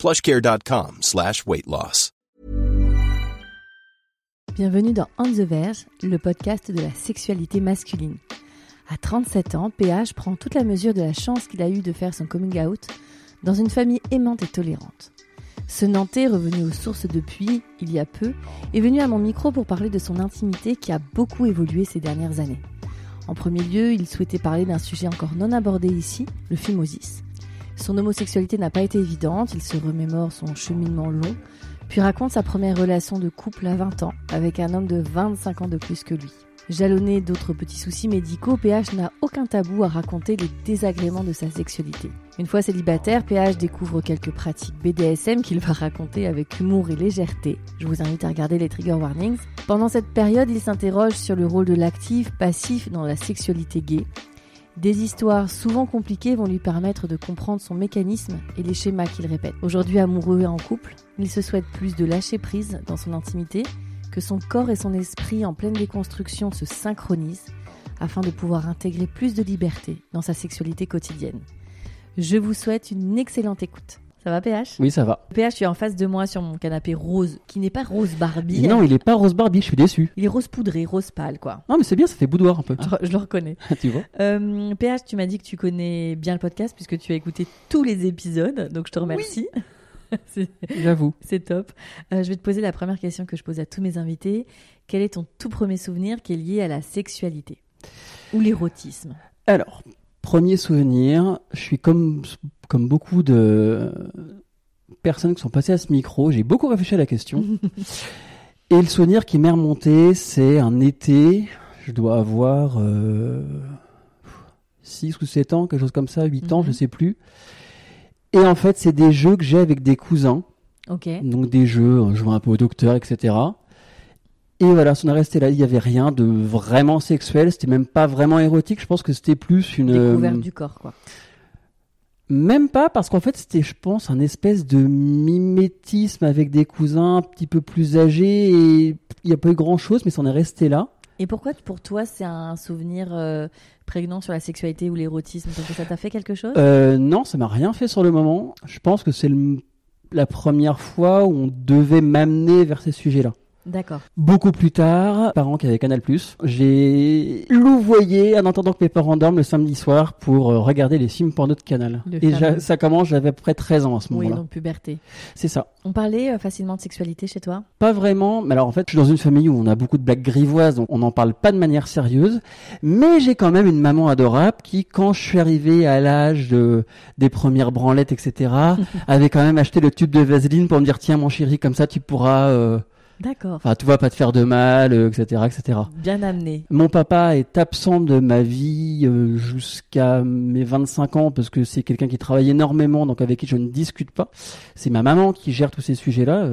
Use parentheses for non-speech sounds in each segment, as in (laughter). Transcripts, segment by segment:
plushcare.com slash. Bienvenue dans On the Verge, le podcast de la sexualité masculine. À 37 ans, PH prend toute la mesure de la chance qu'il a eue de faire son coming out dans une famille aimante et tolérante. Ce Nantais, revenu aux sources depuis, il y a peu, est venu à mon micro pour parler de son intimité qui a beaucoup évolué ces dernières années. En premier lieu, il souhaitait parler d'un sujet encore non abordé ici, le phimosis. Son homosexualité n'a pas été évidente, il se remémore son cheminement long, puis raconte sa première relation de couple à 20 ans avec un homme de 25 ans de plus que lui. Jalonné d'autres petits soucis médicaux, PH n'a aucun tabou à raconter les désagréments de sa sexualité. Une fois célibataire, PH découvre quelques pratiques BDSM qu'il va raconter avec humour et légèreté. Je vous invite à regarder les trigger warnings. Pendant cette période, il s'interroge sur le rôle de l'actif, passif dans la sexualité gay. Des histoires souvent compliquées vont lui permettre de comprendre son mécanisme et les schémas qu'il répète. Aujourd'hui amoureux et en couple, il se souhaite plus de lâcher prise dans son intimité, que son corps et son esprit en pleine déconstruction se synchronisent afin de pouvoir intégrer plus de liberté dans sa sexualité quotidienne. Je vous souhaite une excellente écoute. Ça va PH Oui, ça va. PH, tu es en face de moi sur mon canapé rose, qui n'est pas rose Barbie. Non, il est pas rose Barbie, je suis déçu. Il est rose poudré, rose pâle, quoi. Non, mais c'est bien, ça fait boudoir un peu. Je, je le reconnais. (laughs) tu vois Euh, PH, tu m'as dit que tu connais bien le podcast puisque tu as écouté tous les épisodes, donc je te remercie. (laughs) J'avoue. C'est top. Euh, je vais te poser la première question que je pose à tous mes invités. Quel est ton tout premier souvenir qui est lié à la sexualité? Ou l'érotisme? Alors, premier souvenir, je suis comme, comme beaucoup de personnes qui sont passées à ce micro, j'ai beaucoup réfléchi à la question. (laughs) Et le souvenir qui m'est remonté, c'est un été, je dois avoir 6 ou 7 ans, quelque chose comme ça, 8 ans, Mhm. je sais plus. Et en fait, c'est des jeux que j'ai avec des cousins. Donc des jeux, on jouait un peu au docteur, etc. Et voilà, on est resté là, il n'y avait rien de vraiment sexuel, c'était même pas vraiment érotique, je pense que c'était plus une... Découverte euh, du corps, quoi. Même pas, parce qu'en fait c'était, je pense, un espèce de mimétisme avec des cousins un petit peu plus âgés, et il n'y a pas eu grand-chose, mais ça en est resté là. Et pourquoi, pour toi, c'est un souvenir euh, prégnant sur la sexualité ou l'érotisme? Parce que ça t'a fait quelque chose? Euh, non, ça m'a rien fait sur le moment, je pense que c'est la première fois où on devait m'amener vers ces sujets-là. D'accord. Beaucoup plus tard, parents qui avaient Canal+, j'ai louvoyé en attendant que mes parents dorment le samedi soir pour euh, regarder les films porno de Canal. Le Et fameux. ça commence, j'avais à peu près 13 ans à ce Oui, moment-là. donc puberté. C'est ça. On parlait euh, facilement de sexualité chez toi? Pas vraiment, mais alors en fait, je suis dans une famille où on a beaucoup de blagues grivoises, donc on n'en parle pas de manière sérieuse. Mais j'ai quand même une maman adorable qui, quand je suis arrivé à l'âge de, des premières branlettes, etc., (laughs) avait quand même acheté le tube de vaseline pour me dire, tiens mon chéri, comme ça tu pourras... euh, D'accord. Enfin, tu vas pas te faire de mal, euh, etc., etc. Bien amené. Mon papa est absent de ma vie euh, jusqu'à mes 25 ans parce que c'est quelqu'un qui travaille énormément, donc avec qui je ne discute pas. C'est ma maman qui gère tous ces sujets-là.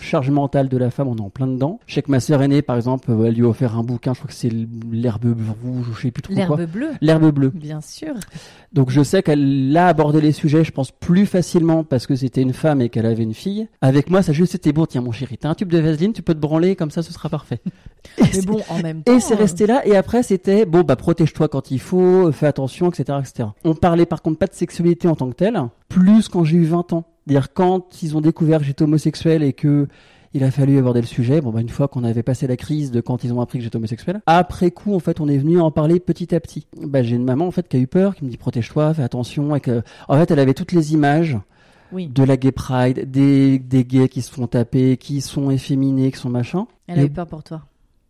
Charge mentale de la femme, on est en plein dedans. Je sais que ma sœur aînée, par exemple, euh, elle lui a offert un bouquin, je crois que c'est l'herbe rouge, ou je sais plus trop quoi. L'herbe bleue L'herbe bleue. Bien sûr. Donc je sais qu'elle a abordé les sujets, je pense, plus facilement parce que c'était une femme et qu'elle avait une fille. Avec moi, ça juste c'était bon, tiens mon chéri, t'as un tube de vaseline, tu peux te branler, comme ça ce sera parfait. (laughs) Mais c'est- bon, en même temps. et c'est resté là. Et après, c'était bon, bah protège-toi quand il faut, fais attention, etc., etc. On parlait par contre pas de sexualité en tant que telle, plus quand j'ai eu 20 ans. C'est-à-dire quand ils ont découvert que j'étais homosexuel et que il a fallu aborder le sujet. Bon, bah, une fois qu'on avait passé la crise de quand ils ont appris que j'étais homosexuel, après coup, en fait, on est venu en parler petit à petit. Bah, j'ai une maman, en fait, qui a eu peur, qui me dit protège-toi, fais attention, et que, en fait, elle avait toutes les images Oui, de la gay pride, des, des gays qui se font taper, qui sont efféminés, qui sont machin. elle a eu peur pour toi.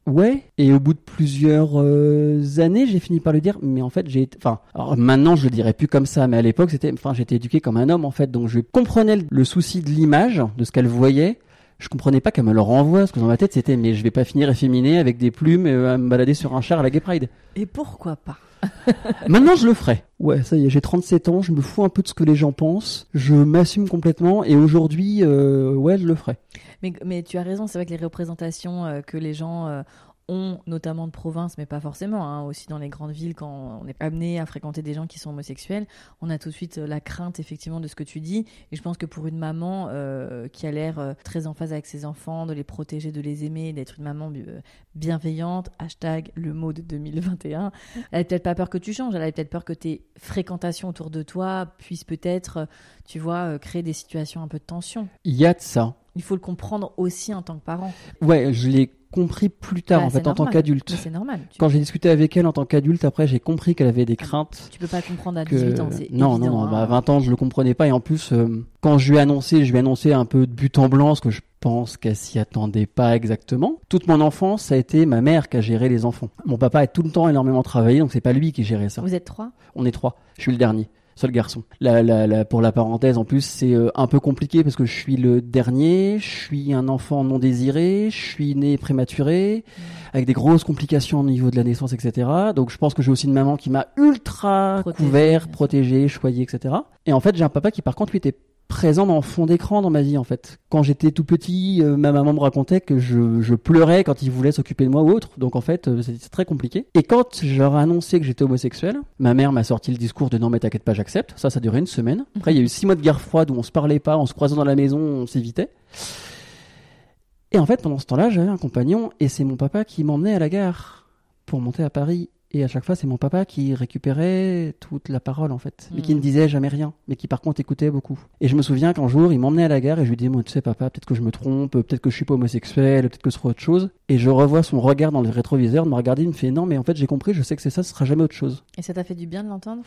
Ouais, et au bout de plusieurs euh, années, j'ai fini par lui dire, mais en fait, j'ai, enfin, alors maintenant, je le dirais plus comme ça, mais à l'époque, c'était, enfin, j'étais éduqué comme un homme, en fait, donc je comprenais le- souci de l'image, de ce qu'elle voyait, je comprenais pas qu'elle me le renvoie, parce que dans ma tête c'était mais je vais pas finir efféminé avec des plumes et euh, me balader sur un char à la Gay Pride. Et pourquoi pas? (laughs) Maintenant je le ferai. Ouais, ça y est, j'ai 37 ans, je me fous un peu de ce que les gens pensent, je m'assume complètement et aujourd'hui, euh, ouais, je le ferai. mais, mais tu as raison, c'est vrai que les représentations euh, que les gens euh, ont, notamment de province, mais pas forcément, hein, aussi dans les grandes villes, quand on est amené à fréquenter des gens qui sont homosexuels, on a tout de suite euh, la crainte effectivement de ce que tu dis. Et je pense que pour une maman euh, qui a l'air euh, très en phase avec ses enfants, de les protéger, de les aimer, d'être une maman bienveillante, hashtag le mot de 2021, elle a peut-être pas peur que tu changes, elle a peut-être peur que tes fréquentations autour de toi puissent peut-être, tu vois, créer des situations un peu de tension. Il y a de ça. Il faut le comprendre aussi en tant que parent. Ouais, je l'ai compris plus tard Bah, en fait en tant qu'adulte. Mais C'est normal. Tu, Quand j'ai discuté avec elle en tant qu'adulte, après j'ai compris qu'elle avait des craintes. tu peux pas comprendre à que 18 ans, c'est non évident, non hein. bah, à 20 ans je le comprenais pas et en plus euh, quand je lui ai annoncé je lui ai annoncé un peu de but en blanc parce que je pense qu'elle s'y attendait pas exactement toute mon enfance ça a été ma mère qui a géré les enfants mon papa a tout le temps énormément travaillé donc c'est pas lui qui gérait ça Vous êtes trois? On est trois je suis le dernier seul garçon la, la, la- pour la parenthèse en plus c'est euh, un peu compliqué parce que je suis le dernier je suis un enfant non désiré je suis né prématuré avec des grosses complications au niveau de la naissance, etc. Donc je pense que j'ai aussi une maman qui m'a ultra couvert, protégé, choyé, etc. Et en fait, j'ai un papa qui par contre lui était présent dans le fond d'écran dans ma vie en fait. Quand j'étais tout petit, euh, ma maman me racontait que je, je pleurais quand il voulait s'occuper de moi ou autre. Donc en fait, euh, c'était très compliqué. Et quand je leur ai annoncé que j'étais homosexuel, ma mère m'a sorti le discours de non mais t'inquiète pas, j'accepte. Ça, ça a duré une semaine. Après, il y a eu six mois de guerre froide où on se parlait pas, on se croisait dans la maison, on s'évitait. Et en fait, pendant ce temps-là, j'avais un compagnon et c'est mon papa qui m'emmenait à la gare pour monter à Paris. Et à chaque fois, c'est mon papa qui récupérait toute la parole, en fait. Mais qui ne disait jamais rien. Mais qui, par contre, écoutait beaucoup. Et je me souviens qu'un jour, il m'emmenait à la gare et je lui disais, moi, tu sais, papa, peut-être que je me trompe, peut-être que je suis pas homosexuel, peut-être que ce sera autre chose. Et je revois son regard dans le rétroviseur de me regarder, il me fait, non, mais en fait, j'ai compris, je sais que c'est ça, ce sera jamais autre chose. Et ça t'a fait du bien de l'entendre?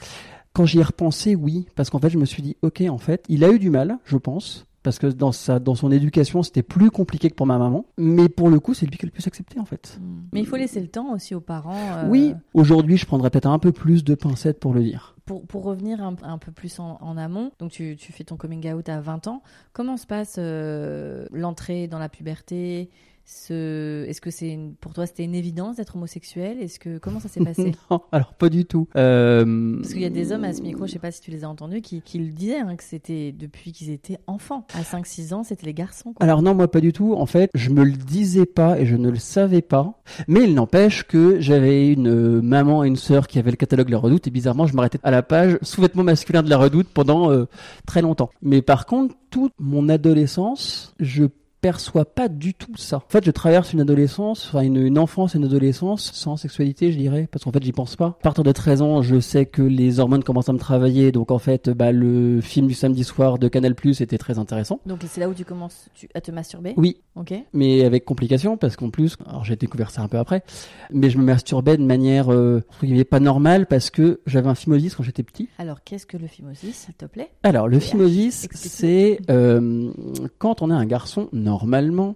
Quand j'y ai repensé, oui, parce qu'en fait, je me suis dit, ok, en fait, il a eu du mal, je pense, parce que dans sa, dans son éducation, c'était plus compliqué que pour ma maman. Mais pour le coup, c'est lui qui a le plus accepté, en fait. Mais il faut laisser le temps aussi aux parents. euh, Oui, aujourd'hui, je prendrais peut-être un peu plus de pincettes pour le dire. Pour, pour revenir un, un peu plus en, en amont, donc tu, tu fais ton coming out à 20 ans. Comment se passe euh, l'entrée dans la puberté? Ce... Est-ce que c'est une- pour toi c'était une évidence d'être homosexuel? Est-ce que comment ça s'est (laughs) passé? Non, alors pas du tout. Euh, Parce qu'il y a des hommes à ce micro, je sais pas si tu les as entendus, qui, qui le disaient, hein, que c'était depuis qu'ils étaient enfants. À 5-6 ans, c'était les garçons. Quoi. Alors non, moi pas du tout. En fait, je me le disais pas et je ne le savais pas. Mais il n'empêche que j'avais une euh, maman et une sœur qui avaient le catalogue La Redoute et bizarrement, je m'arrêtais à la page sous-vêtements masculins de La Redoute pendant euh, très longtemps. Mais par contre, toute mon adolescence, je perçois pas du tout ça. En fait, je traverse une adolescence, enfin une, une enfance et une adolescence sans sexualité, je dirais, parce qu'en fait, j'y pense pas. À partir de 13 ans, je sais que les hormones commencent à me travailler, donc en fait, bah, le film du samedi soir de Canal+ était très intéressant. Donc c'est là où tu commences tu- à te masturber? Oui, Ok. mais avec complication parce qu'en plus, alors j'ai découvert ça un peu après, mais je me masturbais de manière euh, pas normale parce que j'avais un phimosis quand j'étais petit. Alors qu'est-ce que le phimosis, s'il te plaît? Alors le phimosis, c'est euh, quand on est un garçon, normalement,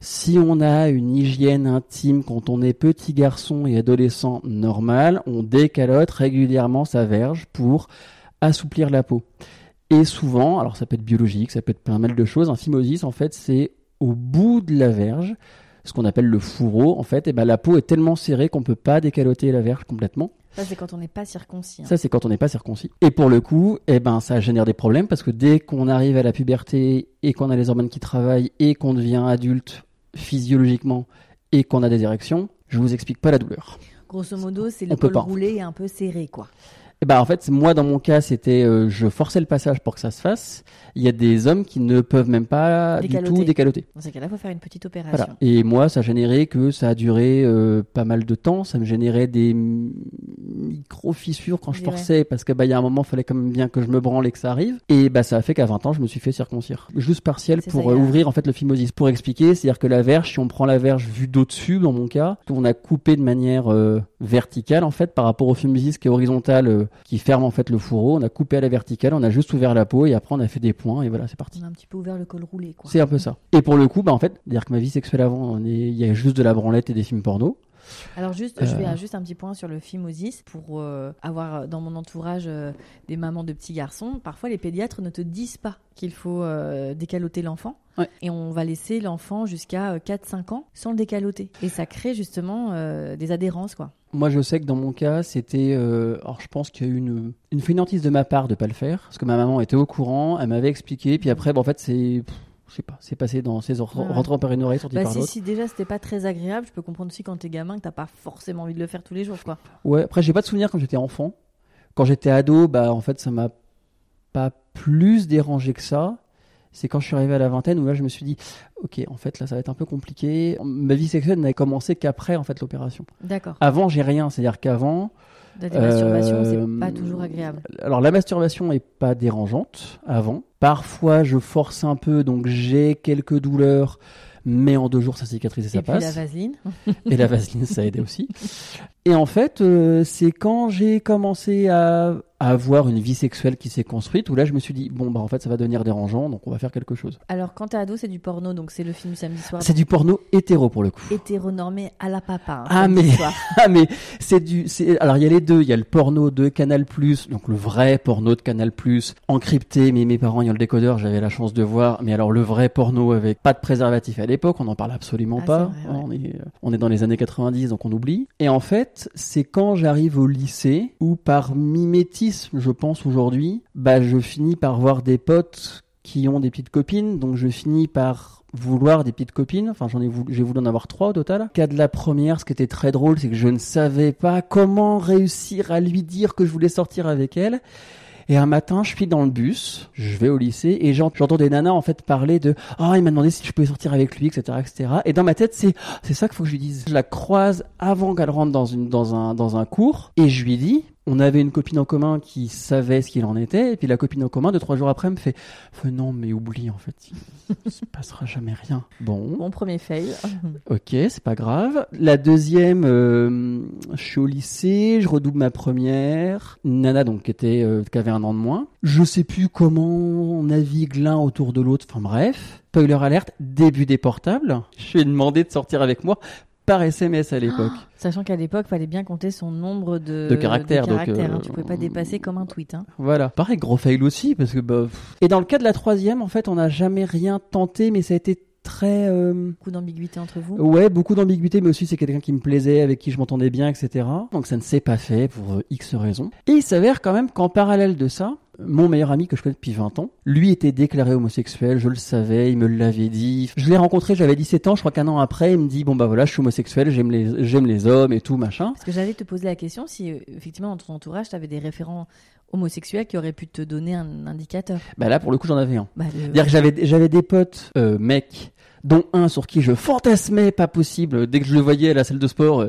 si on a une hygiène intime quand on est petit garçon et adolescent normal, on décalote régulièrement sa verge pour assouplir la peau. Et souvent, alors ça peut être biologique, ça peut être plein mal de choses, un phimosis en fait c'est au bout de la verge, ce qu'on appelle le fourreau en fait, et ben la peau est tellement serrée qu'on peut pas décaloter la verge complètement. Ça c'est quand on n'est pas circoncis. hein. Ça, c'est quand on n'est pas circoncis. Et pour le coup, eh ben, ça génère des problèmes parce que dès qu'on arrive à la puberté et qu'on a les hormones qui travaillent et qu'on devient adulte physiologiquement et qu'on a des érections, je vous explique pas la douleur. Grosso modo, c'est le col roulé et un peu serré, quoi. Et ben, en fait, moi, dans mon cas, c'était, euh, je forçais le passage pour que ça se fasse. Il y a des hommes qui ne peuvent même pas du Décaloter. tout décaloter. Dans ces cas-là, il faut faire une petite opération. Voilà. Et moi, ça générait que ça a duré euh, pas mal de temps. Ça me générait des micro fissures quand je forçais parce que bah il y a un moment, il fallait quand même bien que je me branle et que ça arrive. Et bah ça a fait qu'à 20 ans, je me suis fait circoncire, juste partiel pour euh, ouvrir en fait le phimosis. Pour expliquer, c'est-à-dire que la verge, si on prend la verge vue d'au-dessus, dans mon cas, on a coupé de manière euh, verticale en fait par rapport au phimosis qui est horizontal, euh, qui ferme en fait le fourreau. On a coupé à la verticale, on a juste ouvert la peau et après on a fait des points et voilà, c'est parti. On a un petit peu ouvert le col roulé, quoi. C'est un peu ça. Et pour le coup, bah en fait, dire que ma vie sexuelle avant, on est- il y a juste de la branlette et des films porno. Alors juste, je Euh. fais un- juste un petit point sur le phimosis pour euh, avoir euh, dans mon entourage euh, des mamans de petits garçons. Parfois, les pédiatres ne te disent pas qu'il faut euh, décaloter l'enfant. Ouais. et on va laisser l'enfant jusqu'à 4-5 ans sans le décaloter. Et ça crée justement euh, des adhérences, quoi. Moi, je sais que dans mon cas, c'était. euh, alors, je pense qu'il y a eu une, une fainéantise de ma part de pas le faire, parce que ma maman était au courant, elle m'avait expliqué, puis après, bah, en fait, c'est. Je sais pas, c'est passé dans ses or- Ouais, rentrant par une oreille, sorti Bah, par si, l'autre. si déjà c'était pas très agréable, je peux comprendre aussi quand t'es gamin que t'as pas forcément envie de le faire tous les jours, quoi. Ouais, après, j'ai pas de souvenir quand j'étais enfant. Quand j'étais ado, bah, en fait, ça m'a pas plus dérangé que ça. C'est quand je suis arrivé à la vingtaine où là, je me suis dit, ok, en fait, là, ça va être un peu compliqué. Ma vie sexuelle n'a commencé qu'après, en fait, l'opération. D'accord. Avant, j'ai rien. C'est-à-dire qu'avant, La masturbation, Euh, c'est pas toujours agréable. Alors la masturbation est pas dérangeante avant. Parfois je force un peu, donc j'ai quelques douleurs, mais en deux jours ça cicatrise et ça Et puis la passe. vaseline. (laughs) Et la vaseline ça a aidé aussi. Et en fait euh, c'est quand j'ai commencé à, à avoir une vie sexuelle qui s'est construite où là je me suis dit bon bah en fait ça va devenir dérangeant donc on va faire quelque chose. Alors quand t'es ado, c'est du porno, donc c'est le film samedi soir. C'est du porno hétéro pour le coup. hétéronormé à la papa. hein, Ah, mais-. (laughs) Ah mais c'est du c'est alors il y a les deux, il y a le porno de Canal+, donc le vrai porno de Canal+, encrypté mais mes parents ayant le décodeur, j'avais la chance de voir mais alors le vrai porno avec pas de préservatif à l'époque, on n'en parle absolument Ah, pas. c'est vrai, ouais. On est on est dans les années 90 donc on oublie. Et en fait, c'est quand j'arrive au lycée où par mimétisme, je pense aujourd'hui, bah je finis par voir des potes qui ont des petites copines, donc je finis par vouloir des petites copines. Enfin, j'en ai voulu, j'ai voulu en avoir trois au total. Cas de la première, ce qui était très drôle, c'est que je ne savais pas comment réussir à lui dire que je voulais sortir avec elle. Et un matin, je suis dans le bus, je vais au lycée et j'ent- j'entends des nanas en fait parler de ah il m'a demandé si je pouvais sortir avec lui etc etc et dans ma tête c'est c'est ça qu'il faut que je lui dise je la croise avant qu'elle rentre dans une dans un dans un cours et je lui dis on avait une copine en commun qui savait ce qu'il en était et puis la copine en commun deux trois jours après me fait, non mais oublie en fait il se passera jamais rien bon Mon premier fail. (laughs) Ok, c'est pas grave. La deuxième, euh, je suis au lycée, je redouble ma première. Nana donc qui était euh, qui avait un an de moins. Je sais plus comment on navigue l'un autour de l'autre. Enfin bref, spoiler alerte, début des portables. Je lui ai demandé de sortir avec moi par SMS à l'époque. Sachant qu'à l'époque, fallait bien compter son nombre de, De caractères, donc, caractères, hein. euh, Tu pouvais pas dépasser comme un tweet. Hein. Voilà. Pareil, gros fail aussi parce que bah. Et dans le cas de la troisième, en fait, on n'a jamais rien tenté, mais ça a été très. euh, Beaucoup d'ambiguïté entre vous. Ouais, beaucoup d'ambiguïté, mais aussi c'est quelqu'un qui me plaisait, avec qui je m'entendais bien, etc. Donc ça ne s'est pas fait pour euh, X raisons. Et il s'avère quand même qu'en parallèle de ça, mon meilleur ami que je connais depuis 20 ans, lui était déclaré homosexuel, je le savais, il me l'avait dit. Je l'ai rencontré, j'avais 17 ans, je crois qu'un an après, il me dit, bon bah voilà, je suis homosexuel, j'aime les, j'aime les hommes et tout, machin. Parce que j'allais te poser la question si euh, effectivement dans ton entourage, tu avais des référents homosexuels qui auraient pu te donner un indicateur. Bah là, pour le coup, j'en avais un. Bah, le- C'est-à-dire que j'avais, j'avais des potes, euh, mecs, dont un sur qui je fantasmais pas possible. Dès que je le voyais à la salle de sport, euh,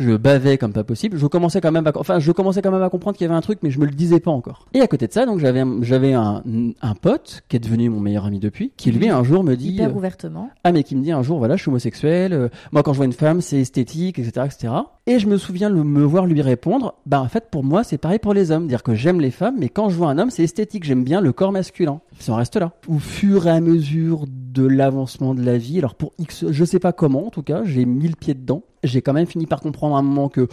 je bavais comme pas possible. Je commençais quand même à, enfin, je commençais quand même à comprendre qu'il y avait un truc, mais je me le disais pas encore. Et à côté de ça, donc j'avais, un- j'avais un, un pote qui est devenu mon meilleur ami depuis, qui lui un jour me dit, hyper euh, ouvertement. ah mais qui me dit un jour, voilà, je suis homosexuel. euh, moi, quand je vois une femme, c'est esthétique, etc., etc. Et je me souviens le me voir lui répondre, bah en fait pour moi c'est pareil pour les hommes, dire que j'aime les femmes, mais quand je vois un homme, c'est esthétique, j'aime bien le corps masculin. Ça en reste là. Au fur et à mesure de l'avancement de la vie, alors pour X, je sais pas comment, en tout cas, j'ai mis le pied dedans. J'ai quand même fini par comprendre à un moment que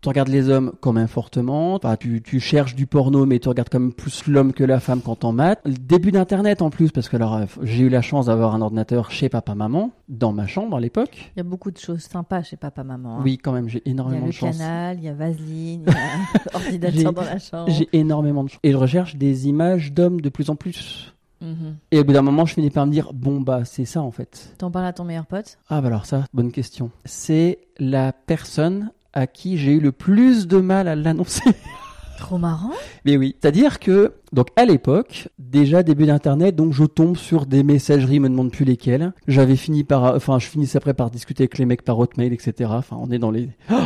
tu regardes les hommes quand même fortement, Enfin, tu, tu cherches du porno, mais tu regardes quand même plus l'homme que la femme quand t'en mates. Le début d'Internet en plus, parce que alors euh, j'ai eu la chance d'avoir un ordinateur chez papa-maman, dans ma chambre à l'époque. Il y a beaucoup de choses sympas chez papa-maman. hein. Oui, quand même, j'ai Il y a énormément le de chance. canal, il y a Vaseline, il y a (laughs) ordinateur dans la chambre. J'ai énormément de chance. Et je recherche des images d'hommes de plus en plus. Mhm. Et au bout d'un moment, je finis par me dire, bon bah c'est ça en fait. T'en parles à ton meilleur pote? Ah bah alors ça, bonne question. C'est la personne à qui j'ai eu le plus de mal à l'annoncer. (laughs) Trop marrant. Mais oui, c'est-à-dire que donc à l'époque, déjà début d'internet, donc je tombe sur des messageries, me demande plus lesquelles. J'avais fini par, enfin je finissais après par discuter avec les mecs par hotmail, etc. Enfin on est dans les. (gasps)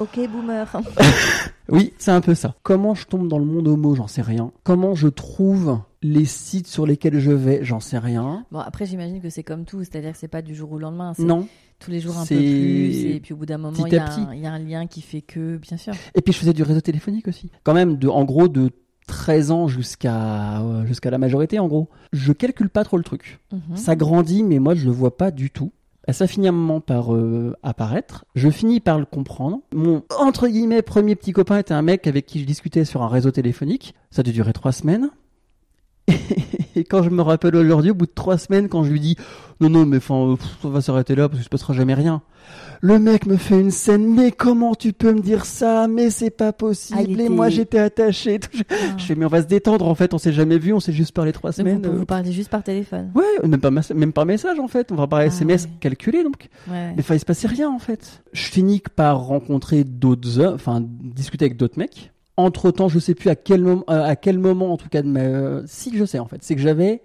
Ok, boomer. (laughs) Oui, c'est un peu ça. Comment je tombe dans le monde homo, j'en sais rien. Comment je trouve les sites sur lesquels je vais, j'en sais rien. Bon, après, j'imagine que c'est comme tout, c'est-à-dire que c'est pas du jour au lendemain. Non. tous les jours un peu plus, et puis au bout d'un moment, petit il y, à a petit. un- il y a un lien qui fait que, bien sûr. Et puis je faisais du réseau téléphonique aussi. Quand même, de, en gros, de 13 ans jusqu'à euh, jusqu'à la majorité, en gros. Je calcule pas trop le truc. Mhm. Ça grandit, mais moi, je le vois pas du tout. Ça finit un moment par euh, apparaître. Je finis par le comprendre. Mon entre guillemets premier petit copain était un mec avec qui je discutais sur un réseau téléphonique. Ça a dû durer trois semaines. (laughs) Et quand je me rappelle aujourd'hui, au bout de trois semaines, quand je lui dis non, non, mais enfin, pff, on va s'arrêter là parce qu'il se passera jamais rien. Le mec me fait une scène, mais comment tu peux me dire ça? Mais c'est pas Ah, possible. Et était- moi j'étais attaché. Ah. (laughs) je fais, mais on va se détendre en fait. On s'est jamais vu, on s'est juste parlé trois Donc semaines. vous, euh. vous parlez juste par téléphone. Ouais, même pas, même par message en fait. On va par Ah, SMS ouais. calculé donc. Ouais. Mais enfin, il se passait rien en fait. Je finis par rencontrer d'autres enfin discuter avec d'autres mecs. Entre temps, je sais plus à quel moment, euh, à quel moment en tout cas euh, si je sais en fait, c'est que j'avais,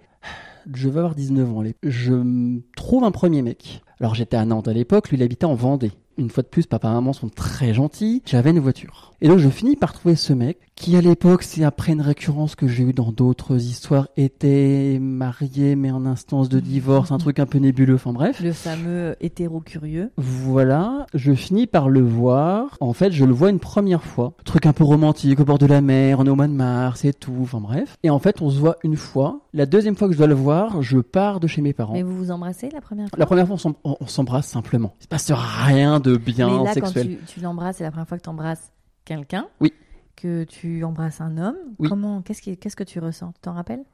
je vais avoir 19 ans. Je trouve un premier mec. Alors j'étais à Nantes à l'époque, lui il habitait en Vendée. Une fois de plus, papa et maman sont très gentils. J'avais une voiture. Et donc je finis par trouver ce mec qui à l'époque, c'est après une récurrence que j'ai eu dans d'autres histoires, était marié mais en instance de divorce, un truc un peu nébuleux. Enfin bref. Le fameux hétéro curieux. Voilà, je finis par le voir. En fait, je le vois une première fois. Truc un peu romantique au bord de la mer, on est au mois de mars et tout. Enfin bref. Et en fait, on se voit une fois. La deuxième fois que je dois le voir, je pars de chez mes parents. Mais vous vous embrassez la première fois? La première fois, on s'embrasse simplement. Il se passe rien de bien Mais là, sexuel. quand tu, tu l'embrasses, c'est la première fois que tu embrasses quelqu'un. Oui. Que tu embrasses un homme. Oui. Comment Qu'est-ce que tu ressens? Tu t'en rappelles?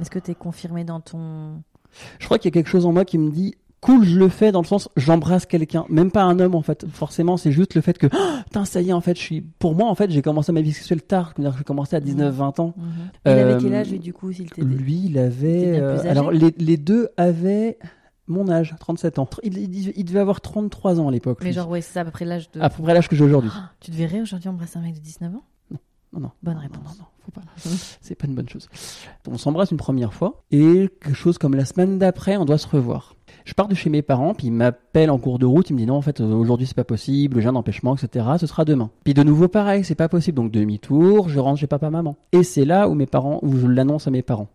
Est-ce que tu es confirmé dans ton. Je crois qu'il y a quelque chose en moi qui me dit cool, je le fais dans le sens j'embrasse quelqu'un, même pas un homme en fait. Forcément, c'est juste le fait que oh, putain, ça y est en fait, je suis pour moi en fait, j'ai commencé ma vie sexuelle tard, j'ai commencé à 19 20 ans. Mhm. Il avait Euh, quel âge, lui, du coup, s'il t'était Lui, il avait euh, alors les, les deux avaient mon âge, 37 ans. Il, il- il devait avoir 33 ans à l'époque. Mais lui. genre, ouais, c'est ça, à peu près l'âge de. à peu près l'âge que j'ai aujourd'hui. Ah, tu te verrais aujourd'hui embrasser un mec de 19 ans? Non non. Bonne Non, réponse. non, non, faut pas. (laughs) C'est pas une bonne chose. On s'embrasse une première fois et quelque chose comme la semaine d'après, on doit se revoir. Je pars de chez mes parents, puis il m'appelle en cours de route, il me dit non, en fait, euh, aujourd'hui c'est pas possible, j'ai un empêchement, etc. Ce sera demain. Puis de nouveau pareil, c'est pas possible, donc demi-tour, je rentre chez papa, maman. Et c'est là où mes parents, où je l'annonce à mes parents.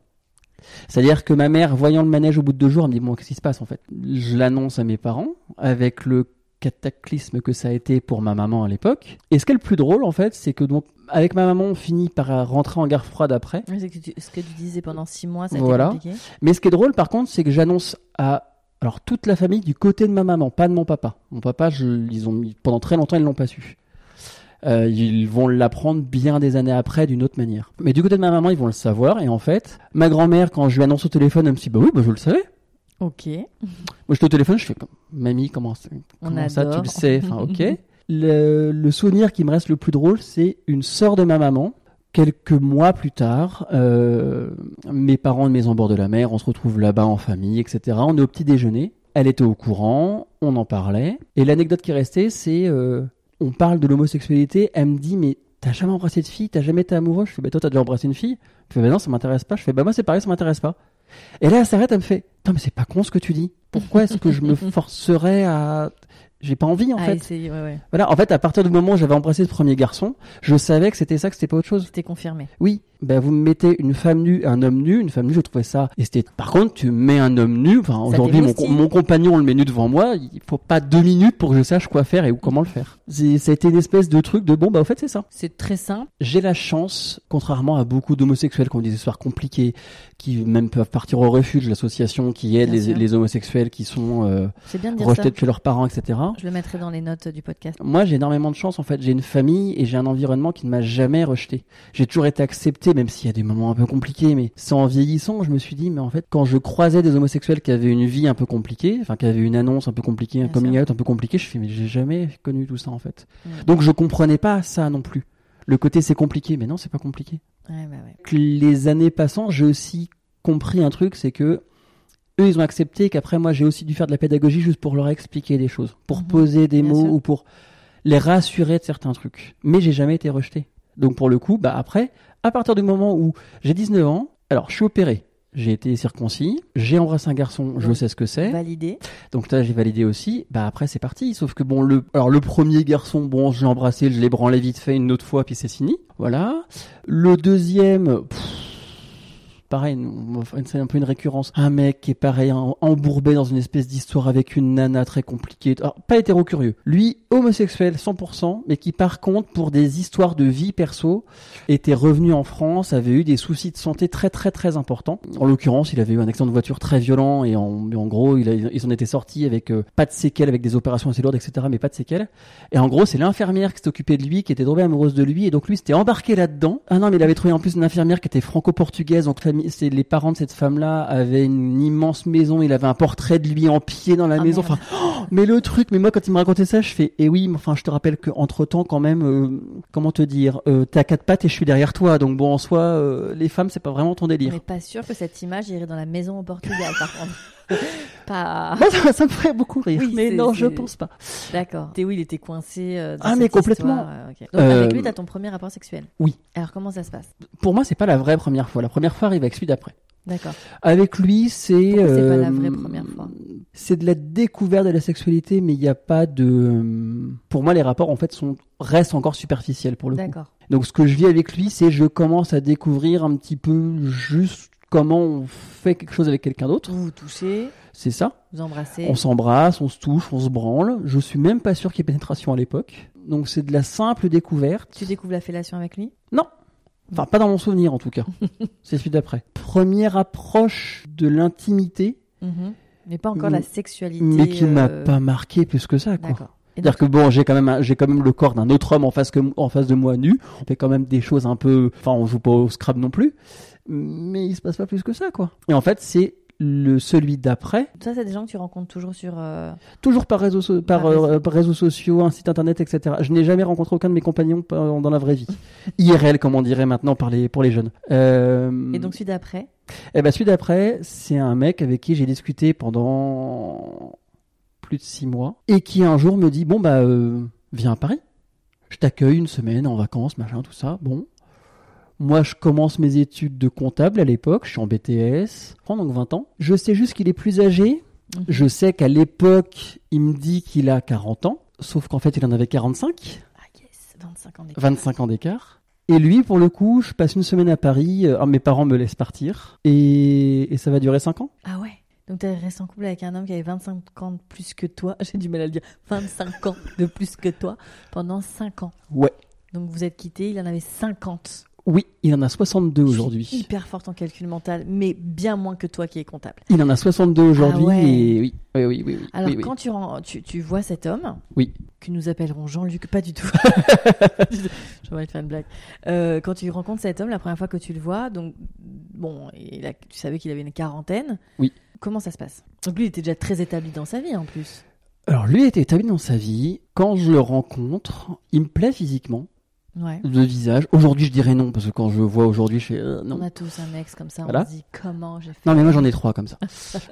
C'est-à-dire que ma mère, voyant le manège au bout de deux jours, elle me dit bon, qu'est-ce qui se passe en fait? Je l'annonce à mes parents avec le cataclysme que ça a été pour ma maman à l'époque. Et ce qui est le plus drôle en fait, c'est que donc avec ma maman, on finit par rentrer en gare froide après. Oui, c'est que tu- ce que tu disais pendant 6 mois, ça a Voilà. été compliqué. Mais ce qui est drôle, par contre, c'est que j'annonce à alors toute la famille du côté de ma maman, pas de mon papa. Mon papa, je, ils ont pendant très longtemps, ils l'ont pas su. Euh, ils vont l'apprendre bien des années après d'une autre manière. Mais du côté de ma maman, ils vont le savoir. Et en fait, ma grand-mère, quand je lui annonce au téléphone, elle me dit bah oui, bah je le savais. Ok. Moi, j'étais au téléphone, je fais mamie, comment, On comment ça, tu le sais Enfin, ok. (laughs) Le, le souvenir qui me reste le plus drôle, c'est une sœur de ma maman. Quelques mois plus tard, euh, mes parents de maison bord de la mer, on se retrouve là-bas en famille, etc. On est au petit déjeuner. Elle était au courant, on en parlait. Et l'anecdote qui est restée, c'est euh, on parle de l'homosexualité. Elle me dit mais t'as jamais embrassé de fille, t'as jamais été amoureux? Je fais bah toi t'as déjà embrassé une fille? Je fais bah non ça m'intéresse pas. Je fais bah moi c'est pareil ça m'intéresse pas. Et là elle s'arrête, elle me fait Putain, mais c'est pas con ce que tu dis. Pourquoi est-ce que je me forcerais à j'ai pas envie en fait. essayer, ouais, ouais. Voilà, en fait, à partir du moment où j'avais embrassé ce premier garçon, je savais que c'était ça, que c'était pas autre chose. C'était confirmé. Oui, ben vous me mettez une femme nue, un homme nu, une femme nue, je trouvais ça. Et c'était. Par contre, tu mets un homme nu. Enfin, aujourd'hui, mon, mon compagnon on le met nu devant moi. Il faut pas deux minutes pour que je sache quoi faire et où comment le faire. C'est- Ça a été une espèce de truc de bon, bah au fait c'est ça. C'est très simple. J'ai la chance, contrairement à beaucoup d'homosexuels qui ont des histoires compliquées, qui même peuvent partir au refuge, l'association qui aide les, les homosexuels qui sont euh, de rejetés de chez leurs parents, etc. Je le mettrai dans les notes du podcast. Moi, j'ai énormément de chance en fait. J'ai une famille et j'ai un environnement qui ne m'a jamais rejeté. J'ai toujours été accepté, même s'il y a des moments un peu compliqués. Mais c'est en vieillissant, je me suis dit, mais en fait, quand je croisais des homosexuels qui avaient une vie un peu compliquée, enfin qui avaient une annonce un peu compliquée, un coming out un peu compliqué, je fais, mais j'ai jamais connu tout ça en fait. Mm. Donc je comprenais pas ça non plus. Le côté c'est compliqué, mais non, c'est pas compliqué. Ouais, bah ouais. Les années passant, j'ai aussi compris un truc, c'est que eux, ils ont accepté qu'après moi, j'ai aussi dû faire de la pédagogie juste pour leur expliquer des choses, pour Mhm. poser des mots sûr. ou pour les rassurer de certains trucs. Mais j'ai jamais été rejeté. Donc pour le coup, bah après, à partir du moment où j'ai 19 ans, alors je suis opéré. J'ai été circoncis, j'ai embrassé un garçon, je sais ce que c'est. Validé. Donc là, j'ai validé aussi. Bah après, c'est parti. Sauf que bon, le, alors le premier garçon, bon, je l'ai embrassé, je l'ai branlé vite fait une autre fois, puis c'est fini. Voilà. Le deuxième, pff, pareil, c'est un peu une récurrence. Un mec qui est pareil, en- embourbé dans une espèce d'histoire avec une nana très compliquée. Alors, pas hétéro-curieux. Lui, homosexuel 100%, mais qui par contre, pour des histoires de vie perso, était revenu en France, avait eu des soucis de santé très très très importants. En l'occurrence, il avait eu un accident de voiture très violent et en, en gros, il, a, s'en était sorti avec euh, pas de séquelles, avec des opérations assez lourdes, etc., mais pas de séquelles. Et en gros, c'est l'infirmière qui s'est occupée de lui, qui était tombée amoureuse de lui, et donc lui s'était embarqué là-dedans. Ah non, mais il avait trouvé en plus une infirmière qui était franco-portugaise, donc famille famille, c'est les parents de cette femme-là avaient une immense maison. Il avait un portrait de lui en pied dans la Ah, maison. merde. Enfin, oh, mais le truc. Mais moi, quand il me racontait ça, je fais, eh oui, mais enfin, je te rappelle que entre temps, quand même, euh, comment te dire, euh, t'es à quatre pattes et je suis derrière toi. Donc bon, en soi, euh, les femmes, c'est pas vraiment ton On délire. n'est pas sûr que cette image irait dans la maison au Portugal, par contre. (laughs) pas. Ça, ça me ferait beaucoup rire. Oui, mais non, je pense pas. D'accord. Théo, il était coincé. euh, dans Ah, cette mais complètement. histoire, euh. Donc, Euh, avec lui, t'as ton premier rapport sexuel. Oui. Alors, comment ça se passe? Pour moi, c'est pas la vraie première fois. La première fois arrive avec celui d'après. D'accord. Avec lui, c'est. C'est pas la euh, vraie première fois? C'est de la découverte de la sexualité, mais il n'y a pas de. Pour moi, les rapports, en fait, sont restent encore superficiels pour le coup. D'accord. Donc, ce que je vis avec lui, c'est je commence à découvrir un petit peu juste comment on fait quelque chose avec quelqu'un d'autre. Vous vous touchez, C'est ça. vous embrassez. On s'embrasse, on se touche, on se branle. Je suis même pas sûr qu'il y ait pénétration à l'époque. Donc, c'est de la simple découverte. Tu découvres la fellation avec lui? Non. Enfin, pas dans mon souvenir en tout cas. (laughs) c'est celui d'après. Première approche de l'intimité, Mhm. Mais pas encore la sexualité. mais qui m'a euh, pas marqué plus que ça, quoi. C'est-à-dire que bon, j'ai quand même, j'ai quand même le corps d'un autre homme en face que, en face de moi nu. On fait quand même des choses un peu, enfin, on joue pas au Scrabble non plus, mais il se passe pas plus que ça, quoi. Et en fait, c'est le celui d'après, Ça, c'est des gens que tu rencontres toujours sur. euh, toujours par réseaux, so- par, Par euh, réseau. par réseaux sociaux, un site internet, etc. Je n'ai jamais rencontré aucun de mes compagnons par- dans la vraie vie. (laughs) IRL, comme on dirait maintenant par les, pour les jeunes. Euh, Et donc, celui d'après Eh ben celui d'après, c'est un mec avec qui j'ai discuté pendant plus de six mois et qui un jour me dit bon bah euh, viens à Paris, je t'accueille une semaine en vacances machin tout ça. Bon, moi je commence mes études de comptable à l'époque, je suis en BTS, prends donc 20 ans. Je sais juste qu'il est plus âgé. Mhm. Je sais qu'à l'époque il me dit qu'il a 40 ans, sauf qu'en fait il en avait 45. Ah, yes, 25 ans d'écart. 25 ans d'écart. Et lui, pour le coup, je passe une semaine à Paris. euh, mes parents me laissent partir. Et, et ça va durer 5 ans. Ah ouais Donc, t'es resté en couple avec un homme qui avait 25 ans de plus que toi. (laughs) J'ai du mal à le dire. 25 ans de plus que toi pendant 5 ans. Ouais. Donc, vous êtes quittés, il en avait 50. Oui, il en a 62 Je suis aujourd'hui. Hyper forte en calcul mental, mais bien moins que toi qui es comptable. Il en a 62 aujourd'hui. Ah ouais. Et oui, oui, oui, oui. oui, Alors, oui, quand tu, tu, tu vois cet homme, Oui. que nous appellerons Jean-Luc, pas du tout. (laughs) Envie de faire une blague. Euh, quand tu rencontres cet homme, la première fois que tu le vois, donc, bon, il a- tu savais qu'il avait une quarantaine. Oui. Comment ça se passe? Donc, lui, il était déjà très établi dans sa vie en plus. Alors, lui était établi dans sa vie. Quand je le rencontre, il me plaît physiquement, Ouais. de visage. Aujourd'hui, je dirais non, parce que quand je vois aujourd'hui, je fais euh, non. On a tous un ex comme ça, Voilà. on se dit comment j'ai fait. Non, mais moi (laughs) j'en ai trois comme ça.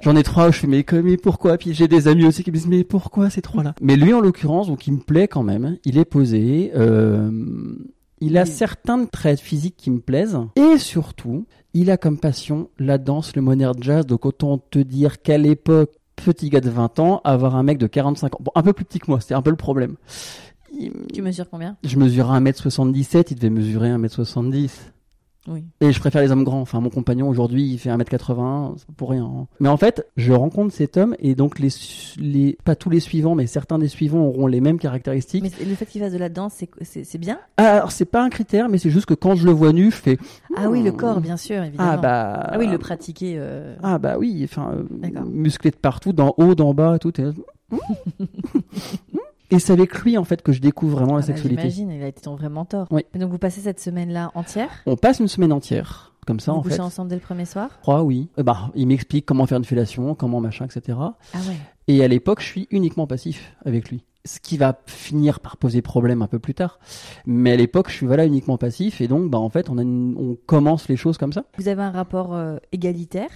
J'en ai trois où je fais mais, mais pourquoi? Puis j'ai des amis aussi qui me disent mais pourquoi ces trois-là? Mais lui en l'occurrence, donc il me plaît quand même. Il est posé. euh, il a Oui. certains traits physiques qui me plaisent. Et surtout, il a comme passion la danse, le modern jazz. Donc autant te dire qu'à l'époque, petit gars de 20 ans, avoir un mec de 45 ans, bon un peu plus petit que moi, c'était un peu le problème. Il- Tu mesures combien? Je mesurais 1m77, il devait mesurer 1m70. Oui. Et je préfère les hommes grands. Enfin, mon compagnon aujourd'hui, il fait 1m80, c'est pour rien. hein. Mais en fait, je rencontre cet homme et donc les, pas tous les suivants, mais certains des suivants auront les mêmes caractéristiques. Mais le fait qu'il fasse de la danse, c'est- bien? Ah, alors c'est pas un critère, mais c'est juste que quand je le vois nu, je fais. Ah oui, le Hmm. corps, bien sûr, évidemment. Ah bah. Ah oui, le pratiquer. euh, Ah bah oui, enfin, euh, musclé de partout, d'en haut, d'en bas, tout. est- (laughs) et c'est avec lui en fait que je découvre vraiment la ah bah, sexualité. J'imagine, il a été ton vrai mentor. Oui. Et donc vous passez cette semaine-là entière? On passe une semaine entière, comme ça Vous en couchez fait. ensemble dès le premier soir? Je crois, oui. Euh, bah, il m'explique comment faire une fellation, comment machin, etc. Ah ouais. Et à l'époque, je suis uniquement passif avec lui. Ce qui va finir par poser problème un peu plus tard. Mais à l'époque, je suis voilà uniquement passif et donc, bah en fait, on, a une- on commence les choses comme ça. Vous avez un rapport euh, égalitaire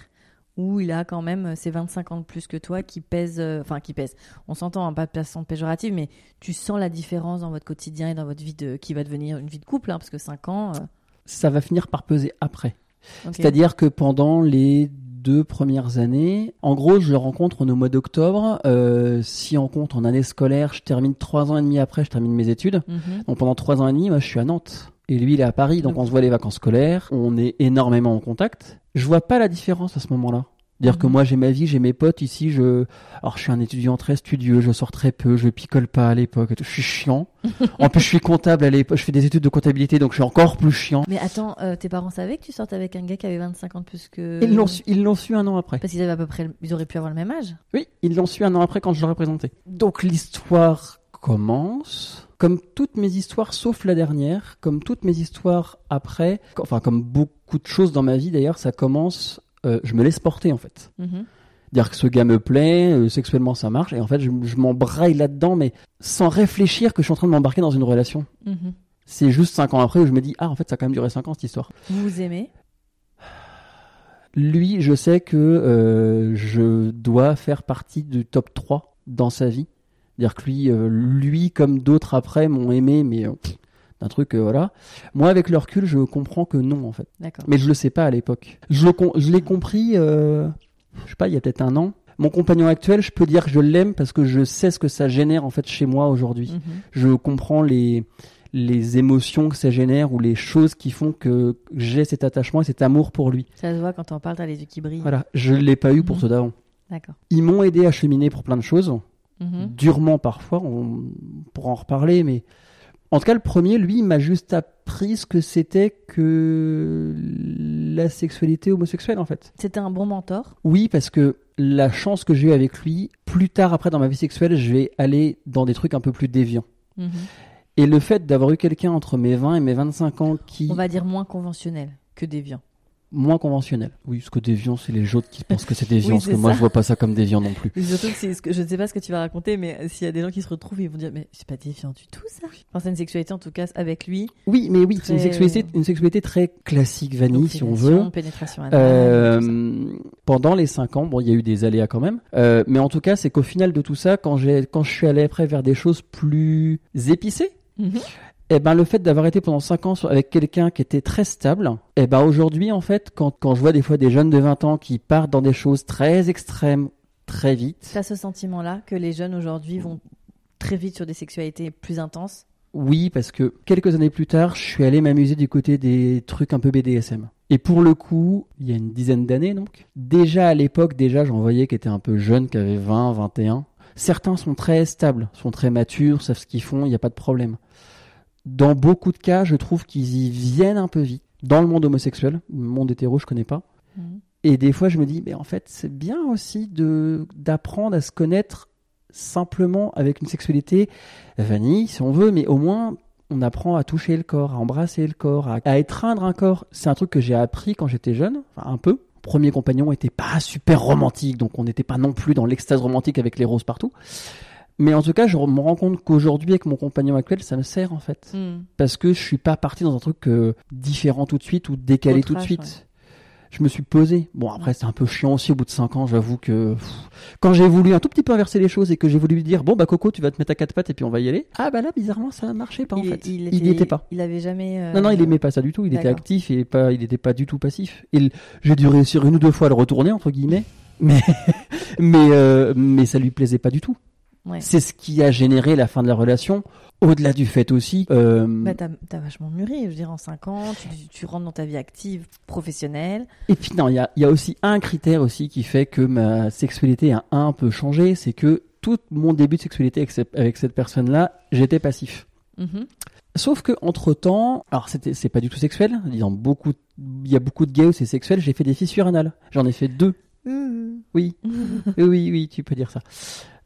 où il a quand même euh, ses 25 ans de plus que toi qui pèse, euh, enfin qui pèse. On s'entend, hein, pas de façon péjorative, mais tu sens la différence dans votre quotidien et dans votre vie de, qui va devenir une vie de couple, hein, parce que 5 ans. euh, Ça va finir par peser après. C'est-à-dire que pendant les deux premières années, en gros, je le rencontre au mois d'octobre. Euh, si on compte en année scolaire, je termine trois ans et demi après, je termine mes études. Mhm. Donc pendant trois ans et demi, moi je suis à Nantes. Et lui, il est à Paris, donc on se voit les vacances scolaires, on est énormément en contact. Je vois pas la différence à ce moment-là. Dire que Mhm. moi j'ai ma vie, j'ai mes potes ici, je alors je suis un étudiant très studieux, je sors très peu, je picole pas à l'époque, je suis chiant. (laughs) en plus je suis comptable à l'époque, je fais des études de comptabilité donc je suis encore plus chiant. Mais attends, euh, tes parents savaient que tu sortais avec un gars qui avait 25 ans de plus que. Ils l'ont su, ils l'ont su un an après. Parce qu'ils avaient à peu près. Ils auraient pu avoir le même âge. Oui, ils l'ont su un an après quand je leur ai présenté. Donc l'histoire commence. Comme toutes mes histoires, sauf la dernière, comme toutes mes histoires après, enfin comme beaucoup de choses dans ma vie d'ailleurs, ça commence, euh, je me laisse porter en fait. Mhm. Dire que ce gars me plaît, euh, sexuellement ça marche, et en fait je, je m'embraille là-dedans, mais sans réfléchir que je suis en train de m'embarquer dans une relation. Mhm. C'est juste cinq ans après où je me dis, ah en fait ça a quand même duré cinq ans cette histoire. Vous vous aimez? Lui, je sais que euh, je dois faire partie du top 3 dans sa vie. Dire que lui, euh, lui comme d'autres après m'ont aimé, mais euh, d'un truc, euh, voilà. Moi, avec le recul, je comprends que non, en fait. D'accord. Mais je le sais pas à l'époque. Je le com- je l'ai compris, euh, je sais pas, il y a peut-être un an. Mon compagnon actuel, je peux dire que je l'aime parce que je sais ce que ça génère en fait chez moi aujourd'hui. Mhm. Je comprends les les émotions que ça génère ou les choses qui font que j'ai cet attachement et cet amour pour lui. Ça se voit quand on parle, t'as les yeux qui brillent. Voilà, je l'ai pas eu pour Mhm. ceux d'avant. D'accord. Ils m'ont aidé à cheminer pour plein de choses, Mhm. durement parfois, on pourra en reparler, mais en tout cas, le premier, lui, il m'a juste appris ce que c'était que la sexualité homosexuelle, en fait. C'était un bon mentor. Oui, parce que la chance que j'ai eue avec lui, plus tard après dans ma vie sexuelle, je vais aller dans des trucs un peu plus déviants. Mhm. Et le fait d'avoir eu quelqu'un entre mes 20 et mes 25 ans qui On va dire moins conventionnel que déviant. Moins conventionnel. Oui, parce que déviant, c'est les autres qui pensent que c'est déviant, (laughs) Oui, parce que moi je vois pas ça comme déviant non plus. Et surtout ce que je ne sais pas ce que tu vas raconter, mais s'il y a des gens qui se retrouvent, ils vont dire mais c'est pas déviant du tout ça. Enfin, c'est une sexualité en tout cas avec lui. Oui, mais oui, c'est une sexualité, une sexualité très classique, vanille, si on veut. Pénétration, anale. Euh, pendant les cinq ans, bon, il y a eu des aléas quand même, euh, mais en tout cas, c'est qu'au final de tout ça, quand j'ai, quand je suis allé après vers des choses plus épicées, Mhm. Eh ben le fait d'avoir été pendant cinq ans sur- avec quelqu'un qui était très stable, eh ben aujourd'hui en fait, quand quand je vois des fois des jeunes de 20 ans qui partent dans des choses très extrêmes très vite, T'as ce sentiment-là que les jeunes aujourd'hui vont très vite sur des sexualités plus intenses? Oui, parce que quelques années plus tard, je suis allé m'amuser du côté des trucs un peu BDSM. Et pour le coup, il y a une dizaine d'années donc, déjà à l'époque, déjà j'en voyais qui étaient un peu jeunes, qui avaient 20, 21. Certains sont très stables, sont très matures, savent ce qu'ils font, il n'y a pas de problème. Dans beaucoup de cas, je trouve qu'ils y viennent un peu vite. Dans le monde homosexuel, le monde hétéro, je connais pas. Mhm. Et des fois, je me dis, mais en fait, c'est bien aussi de d'apprendre à se connaître simplement avec une sexualité vanille, si on veut, mais au moins, on apprend à toucher le corps, à embrasser le corps, à, à étreindre un corps. C'est un truc que j'ai appris quand j'étais jeune, enfin un peu. Premier compagnon était pas super romantique, donc on n'était pas non plus dans l'extase romantique avec les roses partout. Mais en tout cas, je me rends compte qu'aujourd'hui, avec mon compagnon actuel, ça me sert en fait Mhm. parce que je suis pas parti dans un truc euh, différent tout de suite ou décalé Autre tout de suite. ouais. Je me suis posé. Bon après c'est un peu chiant aussi au bout de 5 ans, j'avoue que pff, quand j'ai voulu un tout petit peu inverser les choses et que j'ai voulu lui dire bon bah Coco tu vas te mettre à quatre pattes et puis on va y aller. Ah bah là bizarrement ça marchait pas en il, fait. il Il n'y était pas. Il avait jamais. euh, Non non il aimait pas ça du tout, il était actif et pas il était pas du tout passif. J'ai dû réussir une ou deux fois à le retourner entre guillemets. (laughs) Mais mais euh, mais ça lui plaisait pas du tout. Ouais. C'est ce qui a généré la fin de la relation. Au-delà du fait aussi, euh, Bah, t'as vachement mûri, je veux dire, en 5 ans, tu, tu rentres dans ta vie active, professionnelle. Et puis non, il y a, il y a aussi un critère aussi qui fait que ma sexualité a un peu changé, c'est que tout mon début de sexualité avec cette, personne-là, j'étais passif. Mhm. Sauf que entre temps, alors c'était c'est pas du tout sexuel, disons beaucoup, il y a beaucoup de gays où c'est sexuel. J'ai fait des fissures anales, j'en ai fait deux. Mhm. Oui, (laughs) oui, oui, oui, tu peux dire ça.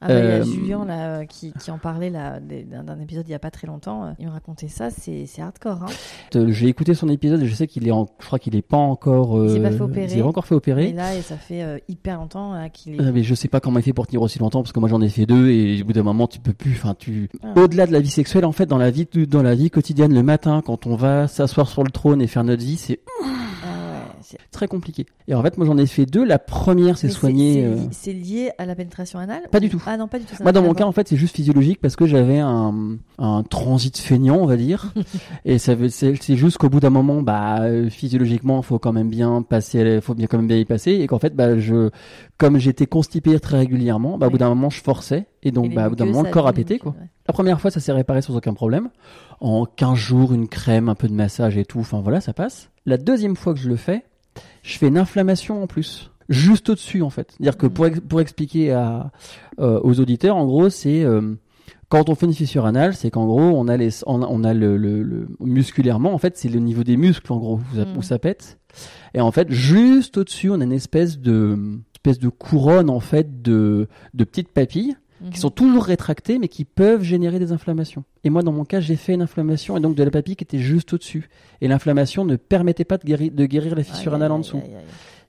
Ah bah, il y a Julien là, qui, qui en parlait d'un épisode il y a pas très longtemps. euh, Il me racontait ça, c'est hardcore. Hein. J'ai écouté son épisode et je sais qu'il est, en, je crois qu'il est pas encore, Il s'est pas euh, fait opérer. il est pas encore fait Et opérer. là, et ça fait euh, hyper longtemps là, qu'il est. Euh, mais je sais pas comment il fait pour tenir aussi longtemps parce que moi j'en ai fait deux et au bout d'un moment tu peux plus. Enfin tu. Ah. Au-delà de la vie sexuelle, en fait, dans la vie dans la vie quotidienne, le matin, quand on va s'asseoir sur le trône et faire notre vie, c'est Ah c'est- très compliqué. Et en fait, moi j'en ai fait deux. La première, c'est c'est euh, C'est lié à la pénétration anale Pas ou- du tout. Ah non, pas du tout. ça Moi, dans mon cas, en fait, c'est juste physiologique parce que j'avais un, un transit feignant, on va dire. (laughs) et ça c'est, juste qu'au bout d'un moment, bah, euh, physiologiquement, faut quand même bien passer, faut bien quand même bien y passer. Et qu'en fait, bah, je, comme j'étais constipé très régulièrement, bah, au Oui. bout d'un moment, je forçais. Et donc, Et bah, au bout d'un moment, le corps a pété, quoi. ouais. La première fois, ça s'est réparé sans aucun problème. En 15 jours, une crème, un peu de massage et tout. Enfin, voilà, ça passe. La deuxième fois que je le fais, je fais une inflammation en plus. Juste au-dessus, en fait. C'est-à-dire que Mhm. pour, ex- pour expliquer à, euh, aux auditeurs, en gros, c'est euh, quand on fait une fissure anale, c'est qu'en gros, on a les, on a, on a le, le- le- musculairement, en fait, c'est le niveau des muscles, en gros, où ça, où ça pète. Et en fait, juste au-dessus, on a une espèce de, espèce de couronne, en fait, de, de petites papilles. Mhm. qui sont toujours rétractés, mais qui peuvent générer des inflammations. Et moi, dans mon cas, j'ai fait une inflammation et donc de la papille qui était juste au-dessus. Et l'inflammation ne permettait pas de guérir, de guérir la fissure Aïe, anale en dessous. aïe.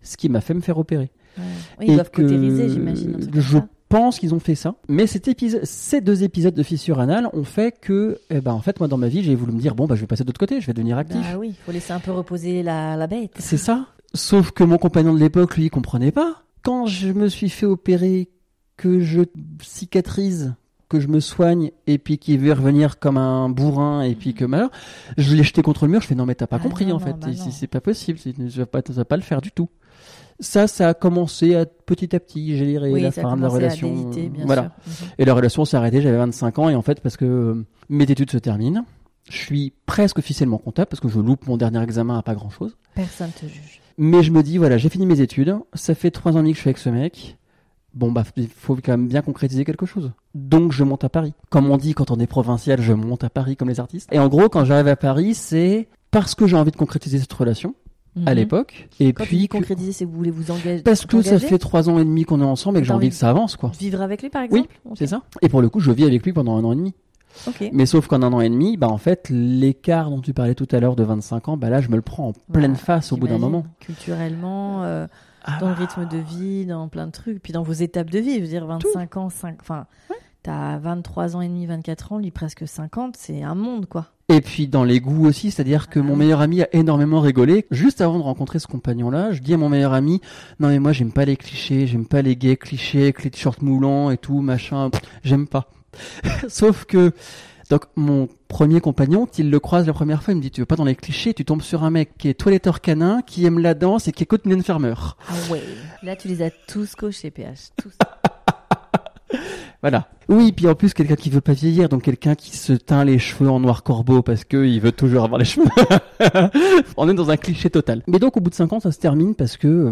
Ce qui m'a fait me faire opérer. Ouais. Oui, ils Et doivent que cautériser, j'imagine. Je pense qu'ils ont fait ça. Mais cet épisode, ces deux épisodes de fissure anale ont fait que, eh ben, en fait, moi, dans ma vie, j'ai voulu me dire, bon, bah, je vais passer de l'autre côté, je vais devenir actif. Bah oui, il faut laisser un peu reposer la, la bête. C'est ça. Sauf que mon compagnon de l'époque, lui, il comprenait pas. Quand je me suis fait opérer, que je cicatrise, que je me soigne, et puis qu'il veut revenir comme un bourrin, et puis que malheur, je l'ai jeté contre le mur. Je fais non, mais t'as pas Ah compris, non, en non, fait. bah c'est pas possible. Tu vas pas, tu vas pas le faire du tout. Ça, ça a commencé à petit à petit gérer Oui, la fin de la relation. déliter, bien voilà. sûr. Mhm. Et la relation s'est arrêtée, j'avais 25 ans, et en fait, parce que euh, mes études se terminent, je suis presque officiellement comptable, parce que je loupe mon dernier examen à pas grand chose. Personne te juge. Mais je me dis, voilà, j'ai fini mes études, ça fait trois ans et demi que je suis avec ce mec. Bon, bah, il faut quand même bien concrétiser quelque chose. Donc, je monte à Paris. Comme on dit quand on est provincial, je monte à Paris comme les artistes. Et en gros, quand j'arrive à Paris, c'est parce que j'ai envie de concrétiser cette relation, à Mhm. l'époque. Et Quand puis, concrétiser, c'est que vous voulez vous engager. parce que ça fait trois ans et demi qu'on est ensemble et que j'ai envie que ça avance, quoi. Vivre avec lui, par Oui, exemple? Ok. C'est ça. Et pour le coup, je vis avec lui pendant un an et demi. Ok. Mais sauf qu'en un an et demi, bah, en fait, l'écart dont tu parlais tout à l'heure de 25 ans, bah là, je me le prends en pleine face au bout d'un moment. Culturellement, euh, Ah dans le bah, rythme de vie, dans plein de trucs, puis dans vos étapes de vie. Je veux dire, 25 ans, 5... enfin, t'as 23 ans et demi, 24 ans, lui presque 50, c'est un monde, quoi. Et puis dans les goûts aussi, c'est-à-dire que Ah mon oui. meilleur ami a énormément rigolé. Juste avant de rencontrer ce compagnon-là, je dis à mon meilleur ami, non mais moi j'aime pas les clichés, j'aime pas les gays clichés, avec les t-shirts moulants et tout, machin, j'aime pas. (laughs) Sauf que, donc mon premier compagnon, il le croise la première fois, il me dit, tu veux pas dans les clichés, tu tombes sur un mec qui est toiletteur canin, qui aime la danse et qui écoute Mylène Farmer. Ah ouais. Là, tu les as tous cochés, PH. Tous. (laughs) Voilà. Oui, puis en plus quelqu'un qui veut pas vieillir, donc quelqu'un qui se teint les cheveux en noir corbeau parce que il veut toujours avoir les cheveux. (laughs) On est dans un cliché total. Mais donc au bout de 5 ans, ça se termine parce que euh,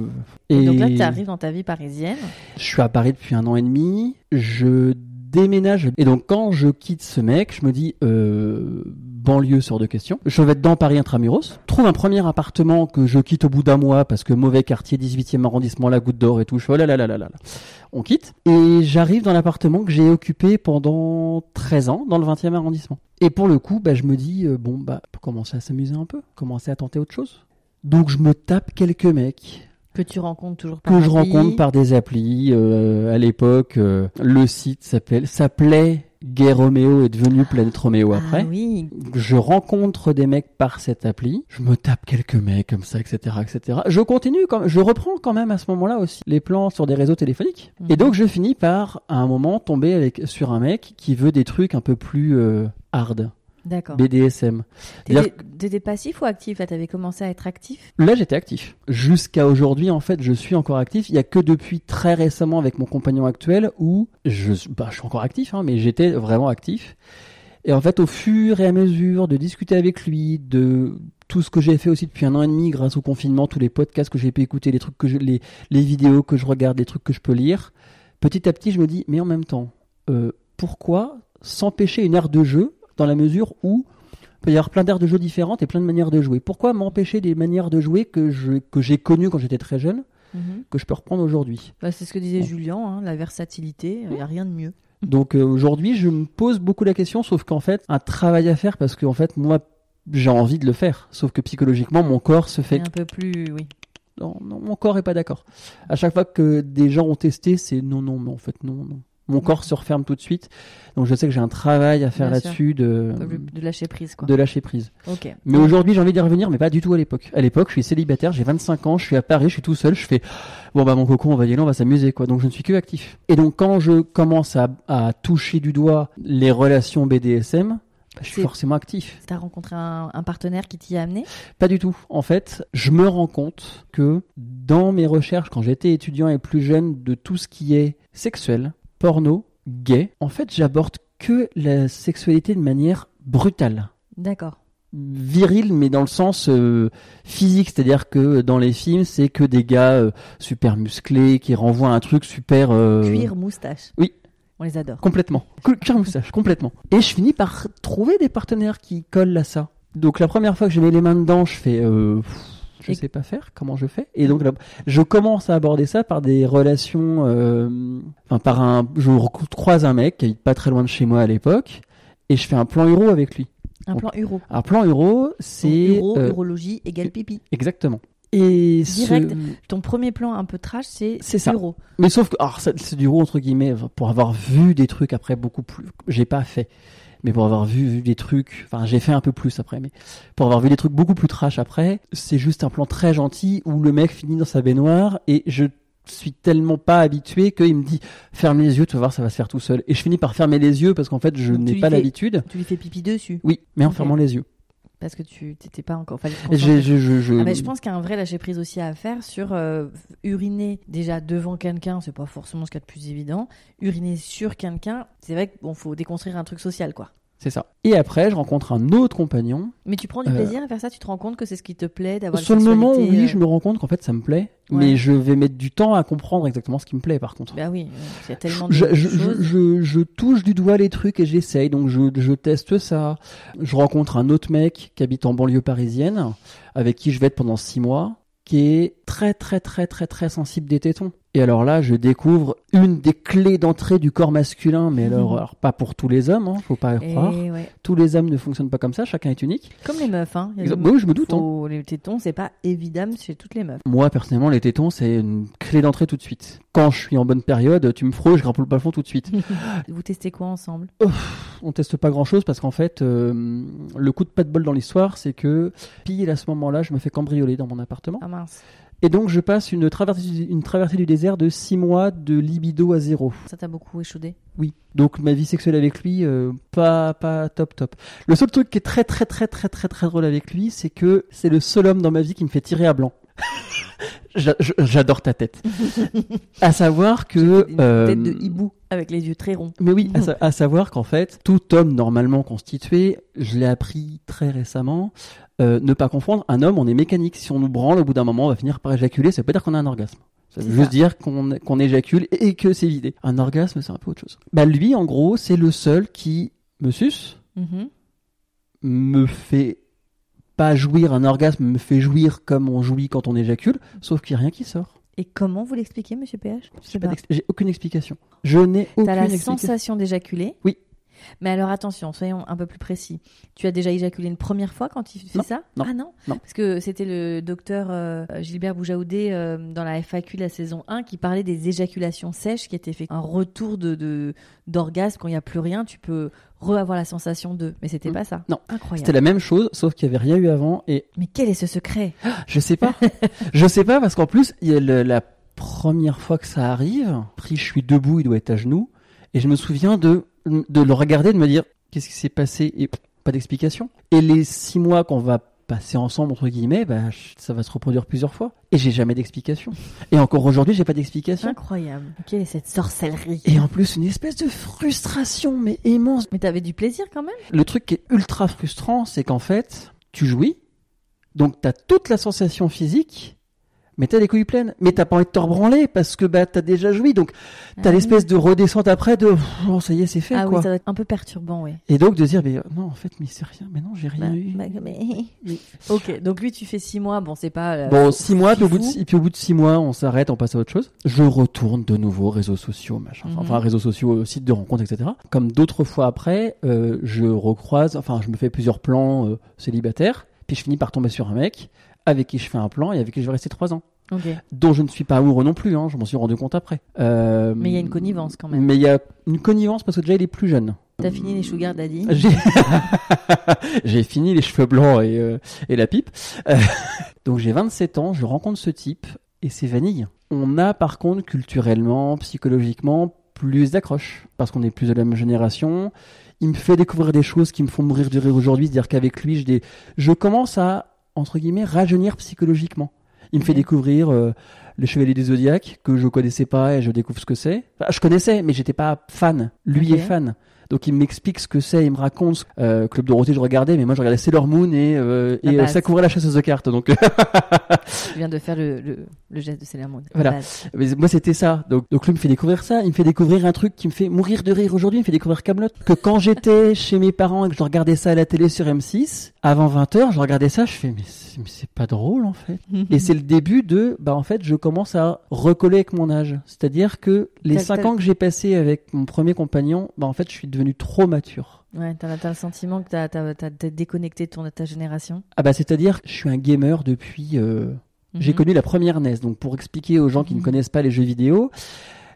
Et donc là, tu arrives dans ta vie parisienne. je suis à Paris depuis un an et demi. Je déménage et donc quand je quitte ce mec, je me dis euh, banlieue sort de question. Je vais être dans Paris intramuros. Trouve un premier appartement que je quitte au bout d'un mois parce que mauvais quartier, 18e arrondissement, la Goutte d'Or et tout. Je fais oh là là là là là. On quitte et j'arrive dans l'appartement que j'ai occupé pendant 13 ans dans le 20e arrondissement. Et pour le coup, bah, je me dis euh, bon bah faut commencer à s'amuser un peu, commencer à tenter autre chose. Donc je me tape quelques mecs Que tu rencontres toujours par que je rencontre par des applis. euh, à l'époque, euh, le site s'appelait s'appelait Gay Romeo est devenu Planète Romeo après. Ah oui. Je rencontre des mecs par cette appli. Je me tape quelques mecs comme ça, etc., etc. Je continue quand je reprends quand même à ce moment-là aussi les plans sur des réseaux téléphoniques. Mhm. Et donc je finis par à un moment tomber avec sur un mec qui veut des trucs un peu plus euh, hard, D'accord. BDSM. T'étais passif ou actif? Là, t'avais commencé à être actif? Là, j'étais actif. Jusqu'à aujourd'hui, en fait, je suis encore actif. Il y a que depuis très récemment avec mon compagnon actuel où je, bah, je suis encore actif, hein, mais j'étais vraiment actif. Et en fait, au fur et à mesure de discuter avec lui, de tout ce que j'ai fait aussi depuis un an et demi grâce au confinement, tous les podcasts que j'ai pu écouter, les trucs que je, les, les vidéos que je regarde, les trucs que je peux lire, petit à petit, je me dis, mais en même temps, euh, pourquoi s'empêcher une aire de jeu dans la mesure où il peut y avoir plein d'aires de jeu différentes et plein de manières de jouer. Pourquoi m'empêcher des manières de jouer que je que j'ai connues quand j'étais très jeune, Mhm. que je peux reprendre aujourd'hui? Bah, C'est ce que disait Julien, hein, la versatilité, il n'y a rien de mieux. Donc euh, aujourd'hui, je me pose beaucoup la question, sauf qu'en fait, un travail à faire parce qu'en fait, moi, j'ai envie de le faire. Sauf que psychologiquement, mon corps se fait un peu plus, oui. non, non, mon corps est pas d'accord. À chaque fois que des gens ont testé, c'est non, non, mais en fait, non, non. Mon corps se referme tout de suite. Donc je sais que j'ai un travail à faire Bien là-dessus de, de lâcher prise, quoi. de lâcher prise. Ok. Mais aujourd'hui, j'ai envie d'y revenir, mais pas du tout à l'époque. À l'époque, je suis célibataire, j'ai 25 ans, je suis à Paris, je suis tout seul, je fais bon bah mon coco, on va y aller, on va s'amuser quoi. Donc je ne suis que actif. Et donc quand je commence à, à toucher du doigt les relations BDSM, bah, je suis forcément actif. T'as rencontré un, un partenaire qui t'y a amené? Pas du tout. En fait, je me rends compte que dans mes recherches, quand j'étais étudiant et plus jeune, de tout ce qui est sexuel, porno, gay, en fait, j'aborde que la sexualité de manière brutale. D'accord. viril mais dans le sens euh, physique c'est-à-dire que dans les films c'est que des gars euh, super musclés qui renvoient un truc super euh, Cuir, moustache. oui. On les adore. complètement Cu- cuir moustache complètement et je finis par trouver des partenaires qui collent à ça donc la première fois que je mets les mains dedans je fais euh, pff, je Et- sais pas faire, comment je fais Et donc là, je commence à aborder ça par des relations, euh, enfin par un, je croise un mec qui habite pas très loin de chez moi à l'époque, et je fais un plan euro avec lui. Un plan uro. Un plan euro, c'est Uro, euh, urologie égale pipi. exactement. Et ce- Direct. Ton premier plan un peu trash, c'est C'est ça. uro. Mais sauf que, alors, c'est du gros entre guillemets, pour avoir vu des trucs après beaucoup plus, j'ai pas fait, mais pour avoir vu, vu des trucs, enfin, j'ai fait un peu plus après, mais pour avoir vu des trucs beaucoup plus trash après, c'est juste un plan très gentil où le mec finit dans sa baignoire et je suis tellement pas habitué qu'il me dit ferme les yeux, tu vas voir, ça va se faire tout seul. Et je finis par fermer les yeux parce qu'en fait, je n'ai pas l'habitude. Tu lui fais pipi dessus. Oui, mais en fermant les yeux. Parce que tu t'étais pas encore. fallait je- Ah, mais je pense qu'il y a un vrai lâcher prise aussi à faire sur euh, uriner déjà devant quelqu'un, c'est pas forcément ce qu'il y a de plus évident. Uriner sur quelqu'un, c'est vrai qu'il bon, faut déconstruire un truc social quoi. C'est ça. Et après, je rencontre un autre compagnon Mais tu prends du Euh, plaisir à faire ça, tu te rends compte que c'est ce qui te plaît d'avoir Sur le moment, oui, euh, je me rends compte qu'en fait, ça me plaît, Ouais. mais je vais mettre du temps à comprendre exactement ce qui me plaît, par contre. Bah oui, euh, il y a tellement de Je, je- choses. je- je- je touche du doigt les trucs et j'essaye, donc je, je teste ça. Je rencontre un autre mec qui habite en banlieue parisienne, avec qui je vais être pendant six mois, qui est très très très très très sensible des tétons. Et alors là, je découvre une des clés d'entrée du corps masculin, mais alors, alors, pas pour tous les hommes, hein, faut pas y Et croire. ouais. Tous les hommes ne fonctionnent pas comme ça, chacun est unique. Comme les meufs, hein. Des- oui, je me doute, hein. Les tétons, c'est pas évident chez toutes les meufs. Moi, personnellement, les tétons, c'est une clé d'entrée tout de suite. Quand je suis en bonne période, tu me frôles, je grimpe le plafond tout de suite. (laughs) Vous testez quoi ensemble? On teste pas grand chose parce qu'en fait, euh, le coup de pas de bol dans l'histoire, c'est que pile à ce moment-là, je me fais cambrioler dans mon appartement. Ah mince, Et donc, je passe une traversée, une traversée du désert de 6 mois de libido à zéro. ça t'a beaucoup échaudé? Oui. Donc, ma vie sexuelle avec lui, euh, pas, pas top top. Le seul truc qui est très très très très très très drôle avec lui, c'est que c'est le seul homme dans ma vie qui me fait tirer à blanc. (laughs) J'adore ta tête. (laughs) à savoir que... Une euh, tête de hibou avec les yeux très ronds. Mais oui, à, (laughs) sa- à savoir qu'en fait, tout homme normalement constitué, je l'ai appris très récemment, euh, ne pas confondre, un homme, on est mécanique. Si on nous branle, au bout d'un moment, on va finir par éjaculer, ça veut pas dire qu'on a un orgasme. Ça veut juste ça. dire qu'on qu'on éjacule et que c'est vidé. Un orgasme, c'est un peu autre chose. Bah lui, en gros, c'est le seul qui me suce, Mhm. me fait pas jouir un orgasme, me fait jouir comme on jouit quand on éjacule, sauf qu'il n'y a rien qui sort. Et comment vous l'expliquez, monsieur PH J'ai pas pas. aucune explication. Je n'ai aucune T'as la explication. sensation d'éjaculer? Oui. Mais alors attention, soyons un peu plus précis. Tu as déjà éjaculé une première fois quand il fait Non, ça? non, Ah non? non. Parce que c'était le docteur euh, Gilbert Boujaoudé euh, dans la FAQ de la saison 1 qui parlait des éjaculations sèches qui étaient fait un retour de d'orgasme quand il n'y a plus rien, tu peux re-avoir la sensation de. Mais c'était Mm. pas ça. Non. Incroyable. C'était la même chose, sauf qu'il n'y avait rien eu avant et Mais quel est ce secret? (gasps) Je sais pas. (laughs) je sais pas parce qu'en plus, il y a le- la première fois que ça arrive, pris, je suis debout, il doit être à genoux, et je me souviens de, de le regarder, de me dire qu'est-ce qui s'est passé et pas d'explication. Et les six mois qu'on va passer ensemble entre guillemets, bah, ça va se reproduire plusieurs fois et j'ai jamais d'explication. Et encore aujourd'hui, j'ai pas d'explication. Incroyable. Quelle est cette sorcellerie Et en plus, une espèce de frustration, mais immense. Mais t'avais du plaisir quand même? Le truc qui est ultra frustrant, c'est qu'en fait, tu jouis, donc t'as toute la sensation physique, mais t'as les couilles pleines. Mais t'as pas envie de te rebranler parce que bah t'as déjà joui, donc t'as Ah oui. l'espèce de redescente après de oh, ça y est, c'est fait Ah quoi. oui, ça doit être un peu perturbant, oui. Et donc de dire mais euh, non en fait mais c'est rien, mais non j'ai rien Bah, eu. bah, mais- (laughs) Ok, donc lui tu fais six mois, bon c'est pas... euh, Bon six mois, puis au bout de et puis au bout de six mois on s'arrête, on passe à autre chose. Je retourne de nouveau réseaux sociaux, machin, Mhm. enfin réseaux sociaux, sites de rencontres, etc. Comme d'autres fois après, euh, je recroise, enfin je me fais plusieurs plans euh, célibataires, puis je finis par tomber sur un mec avec qui je fais un plan et avec qui je vais rester trois ans. Ok. dont je ne suis pas amoureux non plus, hein, je m'en suis rendu compte après. Euh, Mais il y a une connivence quand même. Mais il y a une connivence parce que déjà il est plus jeune. T'as fini les sugar daddy? (laughs) J'ai fini les cheveux blancs et, euh, et la pipe. Euh, (laughs) Donc j'ai 27 ans, je rencontre ce type et c'est vanille. On a par contre culturellement, psychologiquement plus d'accroche parce qu'on est plus de la même génération. Il me fait découvrir des choses qui me font mourir de rire aujourd'hui, c'est-à-dire qu'avec lui, je, je commence à entre guillemets rajeunir psychologiquement. Il me fait Ok. découvrir euh, les Chevaliers du Zodiaque que je connaissais pas et je découvre ce que c'est. Enfin, je connaissais, mais j'étais pas fan. Lui est fan. Donc il m'explique ce que c'est, il me raconte euh, Club Dorothée je regardais, mais moi je regardais Sailor Moon et, euh, et euh, base. ça couvrait la chasseuse de cartes. Donc (laughs) Tu viens de faire le, le, le geste de Sailor Moon. Voilà. Mais moi c'était ça. Donc, donc lui me fait découvrir ça, il me fait découvrir un truc qui me fait mourir de rire aujourd'hui, il me fait découvrir Camelot. Que quand j'étais (laughs) chez mes parents et que je regardais ça à la télé sur M6, avant 20h, je regardais ça, je fais mais c'est, pas drôle en fait. Et c'est le début de, bah en fait, je commence à recoller avec mon âge. C'est-à-dire que les T'as- 5 t'as- ans que j'ai passé avec mon premier compagnon, bah en fait, je suis devenu trop mature. Ouais, t'as, t'as le sentiment que t'as, t'as, t'as, t'as déconnecté de ton, de ta génération. Ah bah c'est-à-dire que je suis un gamer depuis... euh, J'ai Mhm. connu la première NES. Donc pour expliquer aux gens qui ne Mhm. connaissent pas les jeux vidéo,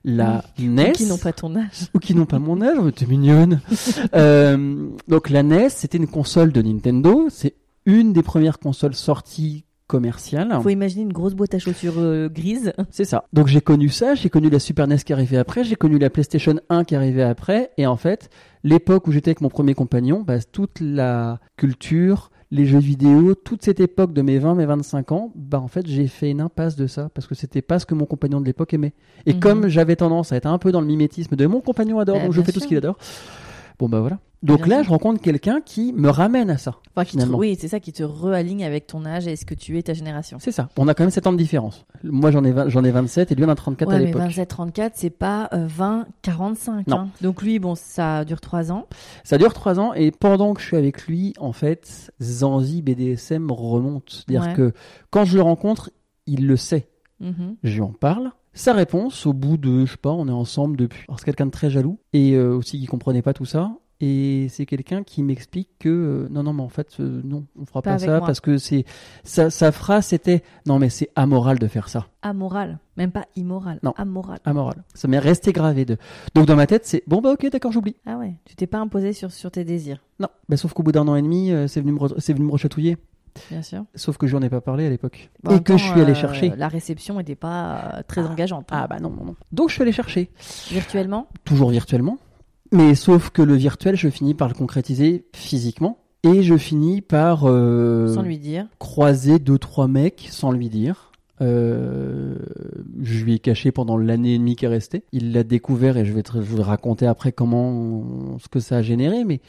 la NES... Qui n'ont pas ton âge. ou qui n'ont pas mon âge, oh, t'es mignonne. (laughs) Euh, donc la NES, c'était une console de Nintendo. C'est une des premières consoles sorties commerciales. Faut imaginer une grosse boîte à chaussures euh, grise. (laughs) C'est ça. Donc j'ai connu ça, j'ai connu la Super NES qui arrivait après, j'ai connu la PlayStation 1 qui arrivait après, et en fait, l'époque où j'étais avec mon premier compagnon, bah, toute la culture, les jeux vidéo, toute cette époque de mes 20, mes 25 ans, bah en fait j'ai fait une impasse de ça, parce que c'était pas ce que mon compagnon de l'époque aimait. Et Mhm. comme j'avais tendance à être un peu dans le mimétisme de mon compagnon adore, Bah, donc je fais tout ce qu'il adore, bon bah voilà. Donc Bien là, je rencontre quelqu'un qui me ramène à ça. Enfin, qui te- oui, c'est ça qui te réaligne avec ton âge et ce que tu es, ta génération. C'est ça. On a quand même 7 ans de différence. Moi j'en ai, 20 j'en ai 27 et lui en a 34 à Ouais, mais l'époque. 27-34, c'est pas euh, 20-45. Non. hein. Donc lui, bon, ça dure 3 ans. Ça dure trois ans et pendant que je suis avec lui, en fait, Zanzi BDSM remonte. C'est-à-dire Ouais. que quand je le rencontre, il le sait. Mhm. Je lui en parle. Sa réponse, au bout de, je sais pas, on est ensemble depuis. Alors c'est quelqu'un de très jaloux et euh, aussi qui comprenait pas tout ça. Et c'est quelqu'un qui m'explique que euh, non, non, mais en fait, euh, non, on fera Pas ça moi. parce que c'est sa, sa phrase c'était non, mais c'est amoral de faire ça. Amoral. Même pas immoral. Non. Amoral. Amoral. Ça m'est resté gravé de. Donc dans ma tête, c'est bon bah ok, d'accord, j'oublie. Ah ouais. Tu t'es pas imposé sur, sur tes désirs, Non, bah, sauf qu'au bout d'un an et demi, c'est venu me, re- c'est venu me rechatouiller. Bien sûr. Sauf que je n'en ai pas parlé à l'époque. Bon, en et que temps, je suis allé euh, chercher. La réception n'était pas euh, très engageante. hein. Ah bah non, non, non. Donc je suis allé chercher. Virtuellement? Toujours virtuellement. Mais sauf que le virtuel, je finis par le concrétiser physiquement. Et je finis par euh, Sans lui dire. croiser deux, trois mecs sans lui dire. Euh, je lui ai caché pendant l'année et demie qui est restée. Il l'a découvert et je vais, te, je vais raconter après comment, ce que ça a généré. Mais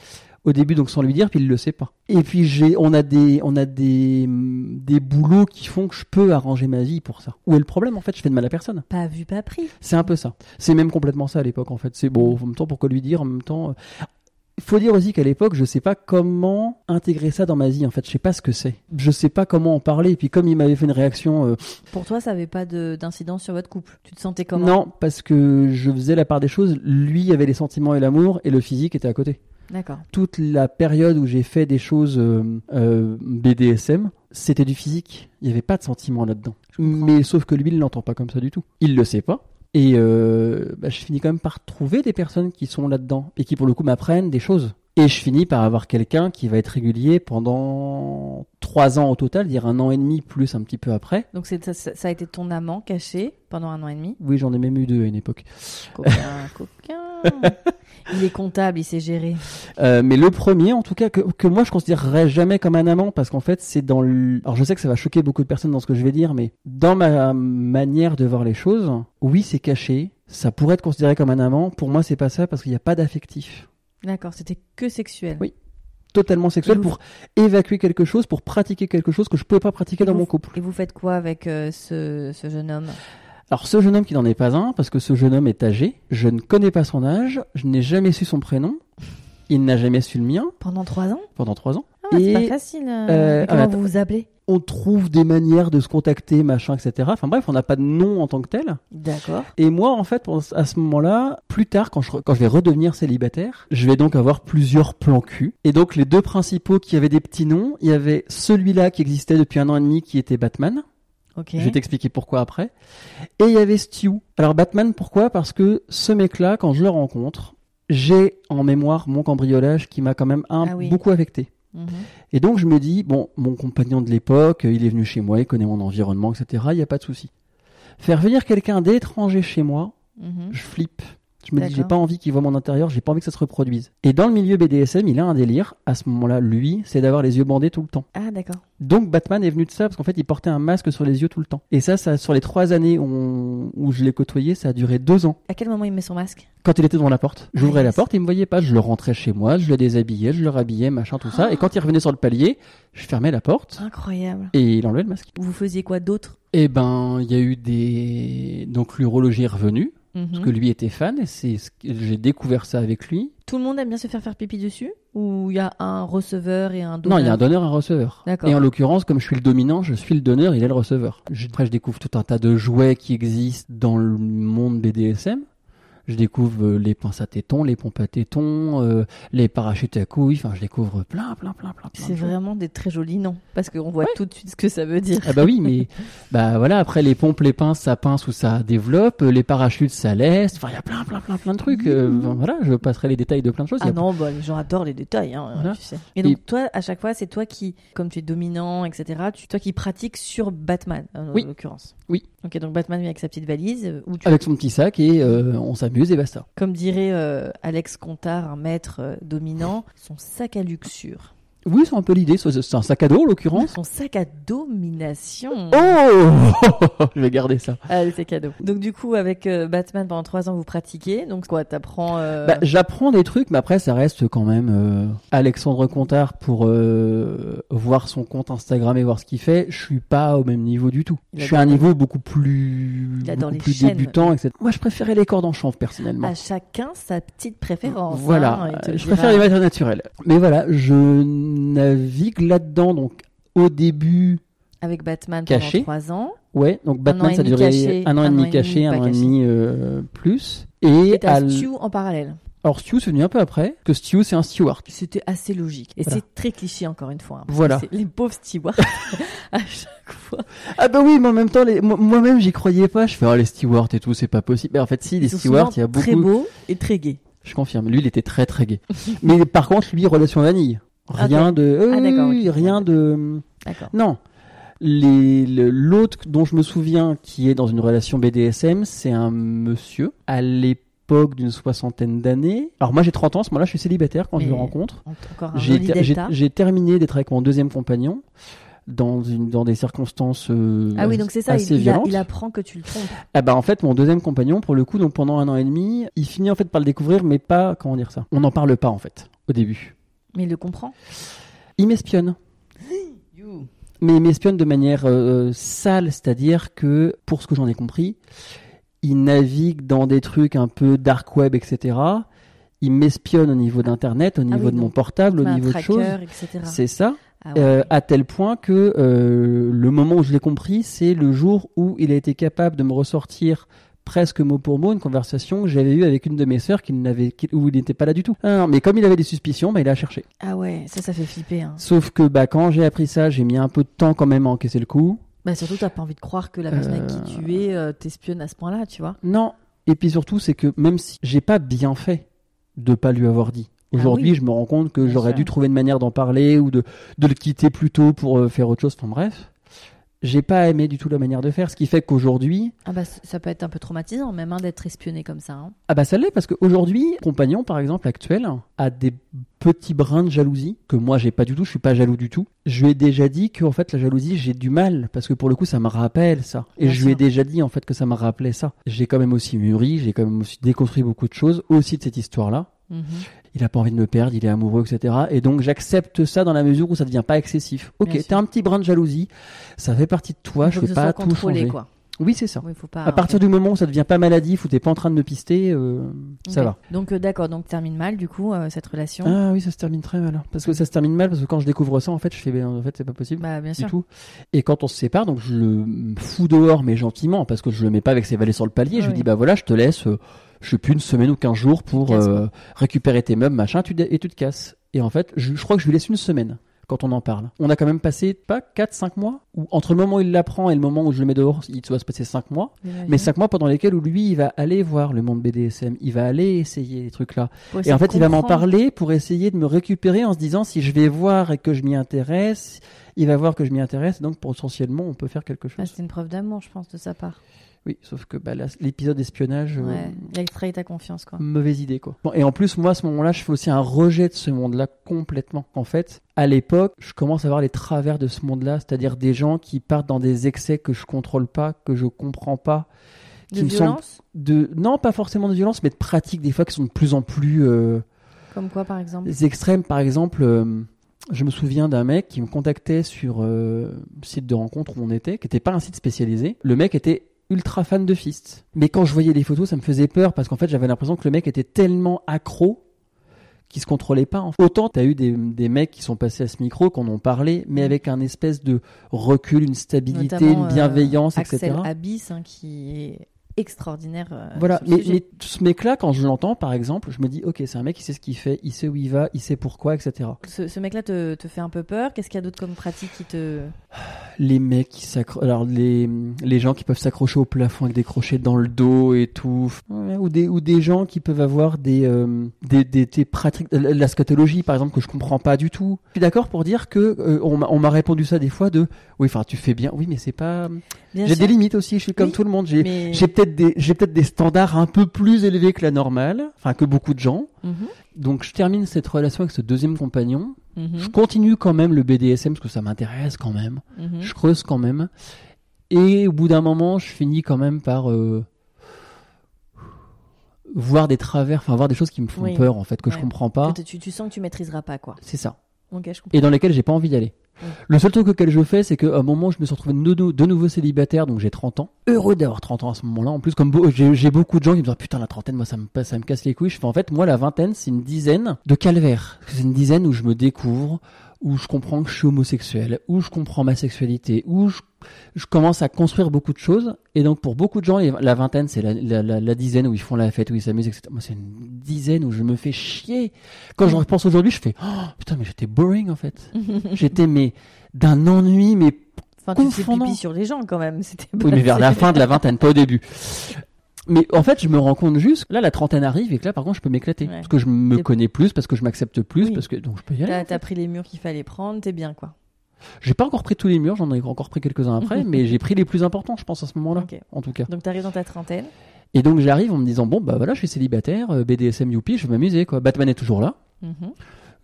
au début, donc sans lui dire, puis il le sait pas. Et puis j'ai, on a des, on a des, des boulots qui font que je peux arranger ma vie pour ça. Où est le problème en fait? Je fais de mal à personne. Pas vu, pas pris. C'est un peu ça. C'est même complètement ça à l'époque en fait. C'est bon, en même temps pourquoi lui dire? En même temps. euh, Il faut dire aussi qu'à l'époque, je sais pas comment intégrer ça dans ma vie en fait. Je sais pas ce que c'est. Je sais pas comment en parler. Et puis comme il m'avait fait une réaction, euh, Pour toi, ça n'avait pas de- d'incidence sur votre couple? Tu te sentais comment? Non, parce que je faisais la part des choses. Lui avait les sentiments et l'amour et le physique était à côté. D'accord. Toute la période où j'ai fait des choses euh, euh, BDSM, c'était du physique. Il n'y avait pas de sentiments là-dedans. Mais sauf que lui, il l'entend pas comme ça du tout. Il le sait pas. Et euh, bah, je finis quand même par trouver des personnes qui sont là-dedans et qui pour le coup m'apprennent des choses. Et je finis par avoir quelqu'un qui va être régulier pendant trois ans au total, dire un an et demi plus un petit peu après. Donc ça- ça a été ton amant caché pendant un an et demi? Oui, j'en ai même eu deux à une époque. Coquin, coquin. (laughs) Il est comptable, il sait gérer. Euh, mais le premier, en tout cas, que, que moi je considérerais jamais comme un amant, parce qu'en fait, c'est dans le. Alors je sais que ça va choquer beaucoup de personnes dans ce que je vais dire, mais dans ma manière de voir les choses, oui, c'est caché. Ça pourrait être considéré comme un amant. Pour moi, c'est pas ça, parce qu'il n'y a pas d'affectif. D'accord, c'était que sexuel. Oui. Totalement sexuel vous- pour évacuer quelque chose, pour pratiquer quelque chose que je pouvais pas pratiquer Et dans vous- mon couple. Et vous faites quoi avec euh, ce, ce jeune homme? Alors ce jeune homme qui n'en est pas un, parce que ce jeune homme est âgé, je ne connais pas son âge, je n'ai jamais su son prénom, il n'a jamais su le mien pendant trois ans pendant trois ans. Ah, c'est pas facile. euh, euh, comment vous vous appelez? On trouve des manières de se contacter, machin, etc. Enfin bref, on n'a pas de nom en tant que tel. D'accord. Et moi, en fait, à ce moment-là, plus tard, quand je, quand je vais redevenir célibataire, je vais donc avoir plusieurs plans cul. Et donc, les deux principaux qui avaient des petits noms, il y avait celui-là qui existait depuis un an et demi, qui était Batman. Je vais t'expliquer pourquoi après. Et il y avait Stu. Alors, Batman, pourquoi? Parce que ce mec-là, quand je le rencontre, j'ai en mémoire mon cambriolage qui m'a quand même un, Ah oui. beaucoup affecté. Mhm. Et donc je me dis, bon, mon compagnon de l'époque, il est venu chez moi, il connaît mon environnement, etc. Il n'y a pas de souci. Faire venir quelqu'un d'étranger chez moi, Mhm. je flippe. Je me dis, j'ai pas envie qu'il voit mon intérieur, j'ai pas envie que ça se reproduise. Et dans le milieu BDSM, il a un délire, à ce moment-là, lui, c'est d'avoir les yeux bandés tout le temps. Ah, d'accord. Donc Batman est venu de ça, parce qu'en fait, il portait un masque sur les yeux tout le temps. Et ça, ça sur les trois années où, où je l'ai côtoyé, ça a duré deux ans. À quel moment il met son masque? Quand il était devant la porte, j'ouvrais Ah, la yes. porte, il me voyait pas, je le rentrais chez moi, je le déshabillais, je le rhabillais, machin, tout ça. Et quand il revenait sur le palier, je fermais la porte Incroyable. et il enlevait le masque. Vous faisiez quoi d'autre? Et ben, il y a eu des. Donc l'urologie est revenu, Mhm. parce que lui était fan, et c'est ce j'ai découvert ça avec lui. Tout le monde aime bien se faire faire pipi dessus Ou il y a un receveur et un donneur? Non, il y a un donneur et un receveur. Et en l'occurrence, comme je suis le dominant, je suis le donneur, il est le receveur. Après, je découvre tout un tas de jouets qui existent dans le monde BDSM. Je découvre euh, les pinces à tétons, les pompes à tétons, euh, les parachutes à couilles. Enfin, je découvre plein, plein, plein, plein. plein C'est de vraiment des très jolis noms. Parce qu'on voit tout de suite ce que ça veut dire. Ah bah oui, mais (laughs) bah voilà. Après, les pompes, les pinces, ça pince ou ça développe. Les parachutes, ça laisse. Enfin, il y a plein, plein, plein, plein de trucs. euh, enfin, voilà, je passerai les détails de plein de choses. Ah non, bah, les gens adorent les détails, hein, Voilà. tu sais. Et donc, Et- toi, à chaque fois, c'est toi qui, comme tu es dominant, etc., tu, toi qui pratiques sur Batman, en Oui. l'occurrence. Oui. Ok, donc Batman vient avec sa petite valise, où tu, Avec son petit sac et euh, on s'amuse comme dirait euh, Alex Contard, un maître euh, dominant, son sac à luxure. Oui, c'est un peu l'idée. C'est un sac à dos, en l'occurrence. Son sac à domination. Oh (laughs) Je vais garder ça. Allez, c'est cadeau. Donc du coup, avec euh, Batman, pendant trois ans, vous pratiquez. Donc quoi, t'apprends... Euh... Bah, j'apprends des trucs, mais après, ça reste quand même euh, Alexandre Contard pour voir son compte Instagram et voir ce qu'il fait. Je suis pas au même niveau du tout. Je suis à un niveau beaucoup plus, beaucoup chaînes. débutant, etc. Moi, je préférais les cordes en chanvre personnellement. à chacun sa petite préférence. voilà, hein, le je dira. préfère les matières naturelles. Mais voilà, je navigue là-dedans. Donc, au début, Avec Batman Caché. pendant trois ans. ouais, donc Batman, ça caché, un an et demi caché, un an et demi euh, plus. Et, à Stu en parallèle. alors Stu, c'est venu un peu après, que Stu, c'est un steward. C'était assez logique. Et Voilà. c'est très cliché encore une fois. hein, Voilà. Les pauvres stewards, (laughs) à chaque fois. Ah bah oui, mais en même temps, les... moi-même, j'y croyais pas. Je fais, oh, les stewards et tout, c'est pas possible. Mais en fait, si, les Ils stewards, il y a beaucoup. Très beaux et très gays. Je confirme. Lui, il était très très gay. mais par contre, lui, relation vanille. Rien Ok. de. euh, Ah, d'accord. Rien de. D'accord. Non. Les- le- L'autre dont je me souviens qui est dans une relation BDSM, c'est un monsieur à l'époque d'une soixantaine d'années. Alors moi j'ai 30 ans, à ce moment-là je suis célibataire quand je le rencontre. En- Encore un J'ai joli ter- j'ai- delta. j'ai terminé d'être avec mon deuxième compagnon dans, une, dans des circonstances euh, Ah oui, donc c'est ça, il, assez il a- violentes. il apprend que tu le trompes. Ah bah en fait mon deuxième compagnon pour le coup donc pendant un an et demi il finit en fait par le découvrir mais pas comment dire ça? On n'en parle pas en fait au début Mais il le comprend. il m'espionne. Mais il m'espionne de manière euh, sale c'est-à-dire que pour ce que j'en ai compris il navigue dans des trucs un peu dark web etc il m'espionne au niveau d'internet au niveau oui, de mon portable au niveau de choses. c'est ça. Ah ouais. euh, à tel point que euh, le moment où je l'ai compris, c'est le jour où il a été capable de me ressortir presque mot pour mot une conversation que j'avais eue avec une de mes sœurs qui n'avait, où il n'était pas là du tout. Ah non, mais comme il avait des suspicions, bah, il a cherché. Ah ouais, ça, ça fait flipper. Hein. Sauf que bah, quand j'ai appris ça, j'ai mis un peu de temps quand même à encaisser le coup. Bah surtout, t'as pas envie de croire que la personne avec qui tu es euh, t'espionne à ce point-là, tu vois. Non. Et puis surtout, c'est que même si j'ai pas bien fait de pas lui avoir dit. Aujourd'hui, Ah oui. je me rends compte que j'aurais dû trouver une manière d'en parler ou de, de le quitter plus tôt pour euh, faire autre chose. Enfin bref, j'ai pas aimé du tout la manière de faire, ce qui fait qu'aujourd'hui, Ah bah ça peut être un peu traumatisant même hein, d'être espionné comme ça. hein. ah bah ça l'est parce qu'aujourd'hui, mon compagnon par exemple actuel a des petits brins de jalousie que moi j'ai pas du tout, je suis pas jaloux du tout. Je lui ai déjà dit que en fait la jalousie j'ai du mal parce que pour le coup ça me rappelle ça. Et Bien je lui ai déjà dit en fait que ça me rappelait ça. J'ai quand même aussi mûri, j'ai quand même aussi déconstruit beaucoup de choses aussi de cette histoire là. Mhm. il a pas envie de me perdre, il est amoureux, etc. Et donc j'accepte ça dans la mesure où ça devient pas excessif. Ok, t'as un petit brin de jalousie, ça fait partie de toi, Il je faut que vais ce pas tout changer. quoi. Oui, c'est ça. Oui, faut pas. à partir du moment où ça devient pas maladif, où t'es pas en train de me pister, euh, ça va. Donc euh, d'accord, donc termine mal du coup euh, cette relation. Ah oui, ça se termine très mal. Parce que ça se termine mal parce que quand je découvre ça, en fait, je fais, ben, en fait, c'est pas possible. Bah bien du sûr. tout. Et quand on se sépare, donc je le fous dehors, mais gentiment, parce que je le mets pas avec ses valets sur le palier. Ah je lui oui. dis, bah voilà, je te laisse, je sais plus, une semaine ou quinze jours pour euh, récupérer tes meubles, machin, tu et tu te casses. Et en fait, je, je crois que je lui laisse une semaine quand on en parle. On a quand même passé, pas 4, 5 mois, entre le moment où il l'apprend et le moment où je le mets dehors, il doit se passer 5 mois. Mais 5 mois pendant lesquels où lui, il va aller voir le monde BDSM, il va aller essayer les trucs là. Faut Et en fait, il va m'en parler pour essayer de me récupérer en se disant si je vais voir et que je m'y intéresse, il va voir que je m'y intéresse, donc potentiellement on peut faire quelque Bah, chose. c'est une preuve d'amour, je pense, de sa part. Oui, sauf que bah, l'épisode espionnage, euh, Ouais, il a extrahi ta confiance, quoi. mauvaise idée quoi. Bon, et en plus, moi à ce moment-là, je fais aussi un rejet de ce monde-là complètement. En fait, à l'époque, je commence à voir les travers de ce monde-là, c'est-à-dire des gens qui partent dans des excès que je contrôle pas, que je comprends pas. De me violence? de non pas forcément de violence mais de pratiques des fois qui sont de plus en plus euh, Comme quoi, par exemple? extrêmes par exemple euh, je me souviens d'un mec qui me contactait sur euh, site de rencontre où on était qui n'était pas un site spécialisé le mec était ultra fan de Fist mais quand je voyais les photos ça me faisait peur parce qu'en fait j'avais l'impression que le mec était tellement accro qu'il se contrôlait pas. en fait. Autant t'as eu des, des mecs qui sont passés à ce micro, qu'on en parlait, mais avec un espèce de recul, une stabilité, Notamment, une euh, bienveillance, Axel etc. Abyss, hein, qui est extraordinaire. euh, Voilà, mais, ce mec-là, quand je l'entends, par exemple, je me dis, ok, c'est un mec, il sait ce qu'il fait, il sait où il va, il sait pourquoi, etc. Ce, ce mec-là te, te fait un peu peur? Qu'est-ce qu'il y a d'autre comme pratique qui te. (sighs) Les mecs qui s'accrochent, alors les, les gens qui peuvent s'accrocher au plafond avec des crochets dans le dos et tout, Ouais, ou des, ou des gens qui peuvent avoir des, euh, des, des, des pratiques, la scatologie, par exemple, que je comprends pas du tout. Je suis d'accord pour dire que, euh, on m'a- on m'a répondu ça des fois de, oui, enfin, tu fais bien, oui, mais c'est pas, j'ai des limites aussi, je suis comme Oui, tout le monde, j'ai, mais- peut-être des, j'ai peut-être des standards un peu plus élevés que la normale, enfin, que beaucoup de gens. Mhm, Donc je termine cette relation avec ce deuxième compagnon. mhm, Je continue quand même le BDSM parce que ça m'intéresse quand même. mhm. Je creuse quand même. Et au bout d'un moment, je finis quand même par euh, voir des travers, enfin voir des choses qui me font Oui. peur en fait, que je Ouais. comprends pas. Que tu, tu sens que tu maîtriseras pas, quoi. C'est ça. Je comprends. Et dans lesquelles j'ai pas envie d'aller. Le seul truc auquel je fais, c'est qu'à un moment, je me suis retrouvé de, nou- de nouveau célibataire, donc j'ai 30 ans. Heureux d'avoir 30 ans à ce moment-là. En plus, comme j'ai beaucoup de gens qui me disent Putain, la trentaine, moi, ça me, casse les couilles. En fait, moi, la vingtaine, c'est une dizaine de calvaires. C'est une dizaine où je me découvre, où je comprends que je suis homosexuel, où je comprends ma sexualité, où je, je commence à construire beaucoup de choses. Et donc, pour beaucoup de gens, les- la vingtaine, c'est la, la, la- la dizaine où ils font la fête, où ils s'amusent, etc. Moi, c'est une dizaine où je me fais chier. Quand je repense aujourd'hui, je fais oh, Putain, mais j'étais boring en fait. (laughs) j'étais, mais d'un ennui, mais Enfin, tu fais pipi sur les gens quand même. C'était oui, mais vers la fin de la vingtaine, pas au début. (laughs) Mais en fait, je me rends compte juste, là, la trentaine arrive et que là, par contre, je peux m'éclater. Ouais. Parce que je me connais plus, parce que je m'accepte plus, Oui. parce que donc je peux y aller. T'as pris les murs qu'il fallait prendre, t'es bien, quoi. J'ai pas encore pris tous les murs, j'en ai encore pris quelques-uns après, (laughs) mais j'ai pris les plus importants, je pense, à ce moment-là, en tout cas. Donc t'arrives dans ta trentaine. Et donc, j'arrive en me disant, bon, bah voilà, je suis célibataire, euh, BDSM youpi, je vais m'amuser, quoi. Batman est toujours là. Mhm.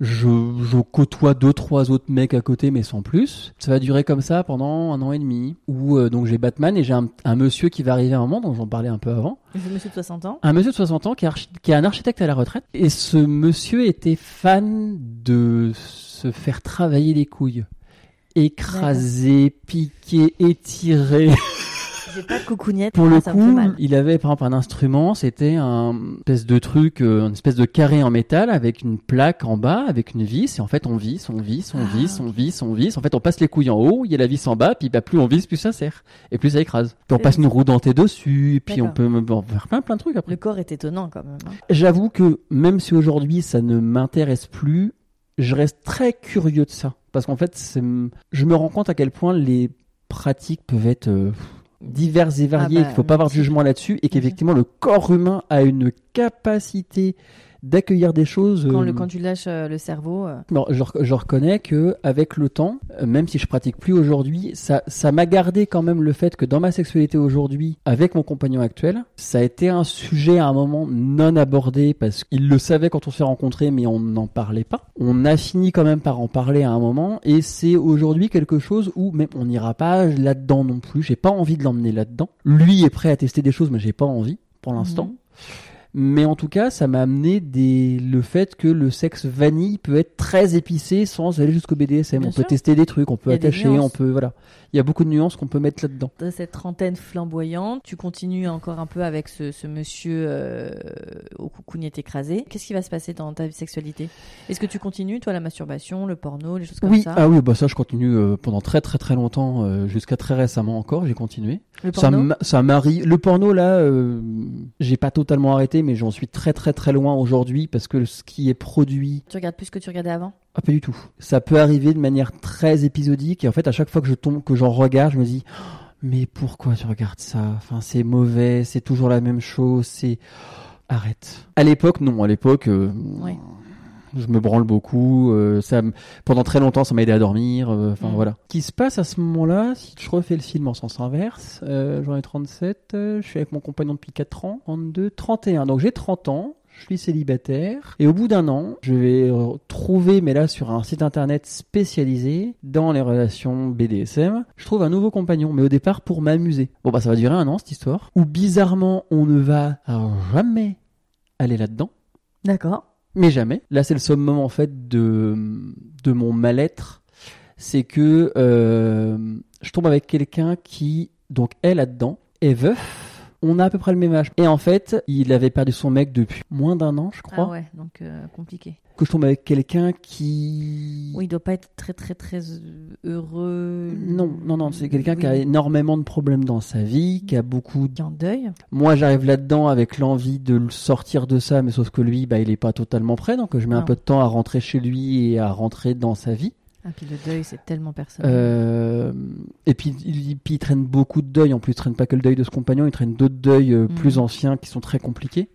Je, je côtoie deux, trois autres mecs à côté, mais sans plus. Ça va durer comme ça pendant un an et demi. Où euh, donc j'ai Batman et j'ai un, un monsieur qui va arriver à un moment, dont j'en parlais un peu avant. Je monsieur de 60 ans. Un monsieur de 60 ans qui est, archi- qui est un architecte à la retraite. Et ce monsieur était fan de se faire travailler les couilles. Écraser, piquer, étirer. (laughs) J'ai pas de coucougnette. Pour le ça coup, mal. il avait par exemple un instrument, c'était un espèce de truc, euh, une espèce de carré en métal avec une plaque en bas, avec une vis. Et en fait, on visse, on visse, on Ah, visse, on visse, on visse. En fait, on passe les couilles en haut, il y a la vis en bas, puis bah, plus on visse, plus ça serre. Et plus ça écrase. Puis on passe une roue dentée dessus, et puis on peut on peut faire plein, plein de trucs après. Le corps est étonnant quand même. hein. J'avoue que même si aujourd'hui ça ne m'intéresse plus, je reste très curieux de ça. Parce qu'en fait, je me rends compte à quel point les pratiques peuvent être euh, diverses et variées, Ah bah, qu'il ne faut pas avoir de jugement là-dessus, et Bien qu'effectivement le corps humain a une capacité d'accueillir des choses. Quand, euh, le, quand tu lâches euh, le cerveau. euh, Bon, je, rec- je reconnais que avec le temps, même si je pratique plus aujourd'hui, ça, ça m'a gardé quand même le fait que dans ma sexualité aujourd'hui, avec mon compagnon actuel, ça a été un sujet à un moment non abordé parce qu'il le savait quand on s'est rencontrés, mais on n'en parlait pas. On a fini quand même par en parler à un moment, et c'est aujourd'hui quelque chose où même on n'ira pas là-dedans non plus. J'ai pas envie de l'emmener là-dedans. Lui est prêt à tester des choses, mais j'ai pas envie pour l'instant. Mhm. Mais en tout cas, ça m'a amené des... le fait que le sexe vanille peut être très épicé sans aller jusqu'au BDSM. Bien on sûr. peut tester des trucs, on peut attacher, on peut voilà. Il y a beaucoup de nuances qu'on peut mettre là-dedans. de cette trentaine flamboyante, tu continues encore un peu avec ce, ce monsieur euh, au coucougnette écrasé. Qu'est-ce qui va se passer dans ta sexualité? Est-ce que tu continues, toi, la masturbation, le porno, les choses comme oui, ça? Ah oui, bah ça je continue euh, pendant très très très longtemps, euh, jusqu'à très récemment encore, j'ai continué. Le Ça, porno? m'a- ça m'arrive. Le porno là, euh, j'ai pas totalement arrêté, mais j'en suis très très très loin aujourd'hui parce que ce qui est produit Tu regardes plus que tu regardais avant? Ah, pas du tout. Ça peut arriver de manière très épisodique et en fait, à chaque fois que je tombe, que j'en regarde, je me dis, mais pourquoi tu regardes ça? Enfin, c'est mauvais, c'est toujours la même chose, c'est. Arrête. À l'époque, non. À l'époque, euh, Oui. Je me branle beaucoup. euh, ça, pendant très longtemps, ça m'a aidé à dormir. euh, Enfin Mm. voilà. Ce qui se passe à ce moment-là, si je refais le film en sens inverse, euh, j'en ai 37, euh, je suis avec mon compagnon depuis 4 ans, 32, 31. Donc j'ai 30 ans. Je suis célibataire et au bout d'un an, je vais euh, trouver, mais là sur un site internet spécialisé dans les relations BDSM, je trouve un nouveau compagnon, mais au départ pour m'amuser. Bon bah ça va durer un an cette histoire, où bizarrement on ne va jamais aller là-dedans. D'accord. Mais jamais. Là, c'est le summum en fait de, de mon mal-être. C'est que euh, je tombe avec quelqu'un qui, donc, est là-dedans, est veuf. On a à peu près le même âge. Et en fait, il avait perdu son mec depuis moins d'un an, je crois. Ah ouais, donc euh, compliqué. Que je tombe avec quelqu'un qui. Oui, il doit pas être très très très heureux. Non, non, non, c'est quelqu'un Oui. qui a énormément de problèmes dans sa vie, qui a beaucoup Qui en deuil. Moi, j'arrive là-dedans avec l'envie de le sortir de ça, mais sauf que lui, bah, il est pas totalement prêt, donc je mets un Non. peu de temps à rentrer chez lui et à rentrer dans sa vie. Ah, puis le deuil, c'est tellement personnel. Euh, et puis il, puis il traîne beaucoup de deuil. En plus, il traîne pas que le deuil de ce compagnon, il traîne d'autres deuils euh, Mhm. plus anciens qui sont très compliqués.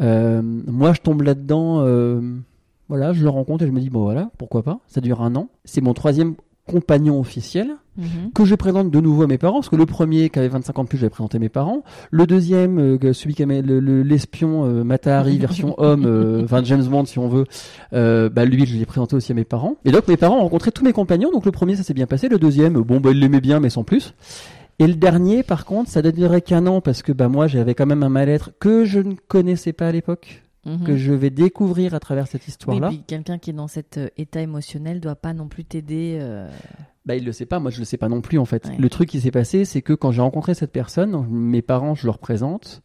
Euh, moi, je tombe là-dedans. voilà, je le rencontre et je me dis bon voilà, pourquoi pas? Ça dure un an. C'est mon troisième compagnon officiel Mhm. que je présente de nouveau à mes parents, parce que le premier qui avait 25 ans de plus, j'avais présenté mes parents. Le deuxième, euh, celui qui avait le- le- l'espion euh, Matahari version (laughs) homme, euh, enfin James Bond si on veut, euh, bah lui je l'ai présenté aussi à mes parents. Et donc mes parents ont rencontré tous mes compagnons, donc le premier ça s'est bien passé, le deuxième, bon bah il l'aimait bien mais sans plus. Et le dernier par contre, ça ne durait qu'un an parce que bah moi j'avais quand même un mal-être que je ne connaissais pas à l'époque, Mhm. que je vais découvrir à travers cette Oui, histoire-là. puis quelqu'un qui est dans cet euh, état émotionnel doit pas non plus t'aider. euh, Bah, il le sait pas, moi je le sais pas non plus en fait. Ouais. Le truc qui s'est passé, c'est que quand j'ai rencontré cette personne, mes parents, je leur présente.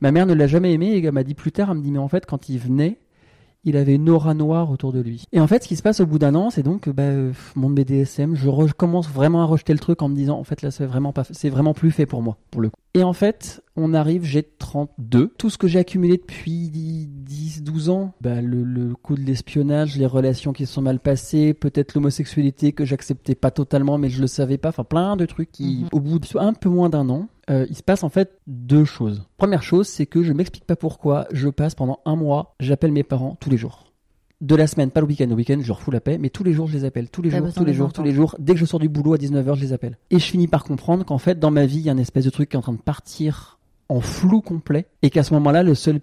Ma mère ne l'a jamais aimé et elle m'a dit plus tard, elle me dit mais en fait quand il venait, il avait une aura noire autour de lui. Et en fait, ce qui se passe au bout d'un an, c'est donc bah, euh, mon BDSM, je recommence vraiment à rejeter le truc en me disant en fait là c'est vraiment pas, c'est vraiment plus fait pour moi pour le coup. Et en fait, on arrive, j'ai 32. Tout ce que j'ai accumulé depuis 10, 12 ans, bah, le, le coup de l'espionnage, les relations qui se sont mal passées, peut-être l'homosexualité que j'acceptais pas totalement, mais je le savais pas. Enfin, plein de trucs qui, Mhm. au bout de un peu moins d'un an, euh, il se passe en fait deux choses. Première chose, c'est que je m'explique pas pourquoi je passe pendant un mois, j'appelle mes parents tous les jours. De la semaine, pas le week-end. Le week-end, je leur fous la paix, mais tous les jours, je les appelle. Tous les jours, tous les jours, tous les jours. Dès que je sors du boulot à 19h, je les appelle. Et je finis par comprendre qu'en fait, dans ma vie, il y a une espèce de truc qui est en train de partir en flou complet. Et qu'à ce moment-là, le seul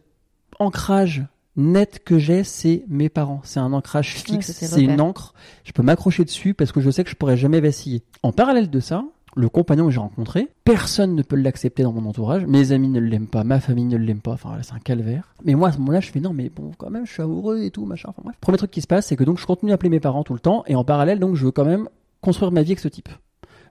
ancrage net que j'ai, c'est mes parents. C'est un ancrage fixe, c'est une encre. Je peux m'accrocher dessus parce que je sais que je pourrais jamais vaciller. En parallèle de ça, le compagnon que j'ai rencontré, personne ne peut l'accepter dans mon entourage. Mes amis ne l'aiment pas, ma famille ne l'aime pas. Enfin, c'est un calvaire. Mais moi, à ce moment-là, je fais non, mais bon, quand même, je suis amoureux et tout, machin. Enfin, bref. Premier truc qui se passe, c'est que donc je continue d'appeler mes parents tout le temps et en parallèle, donc je veux quand même construire ma vie avec ce type.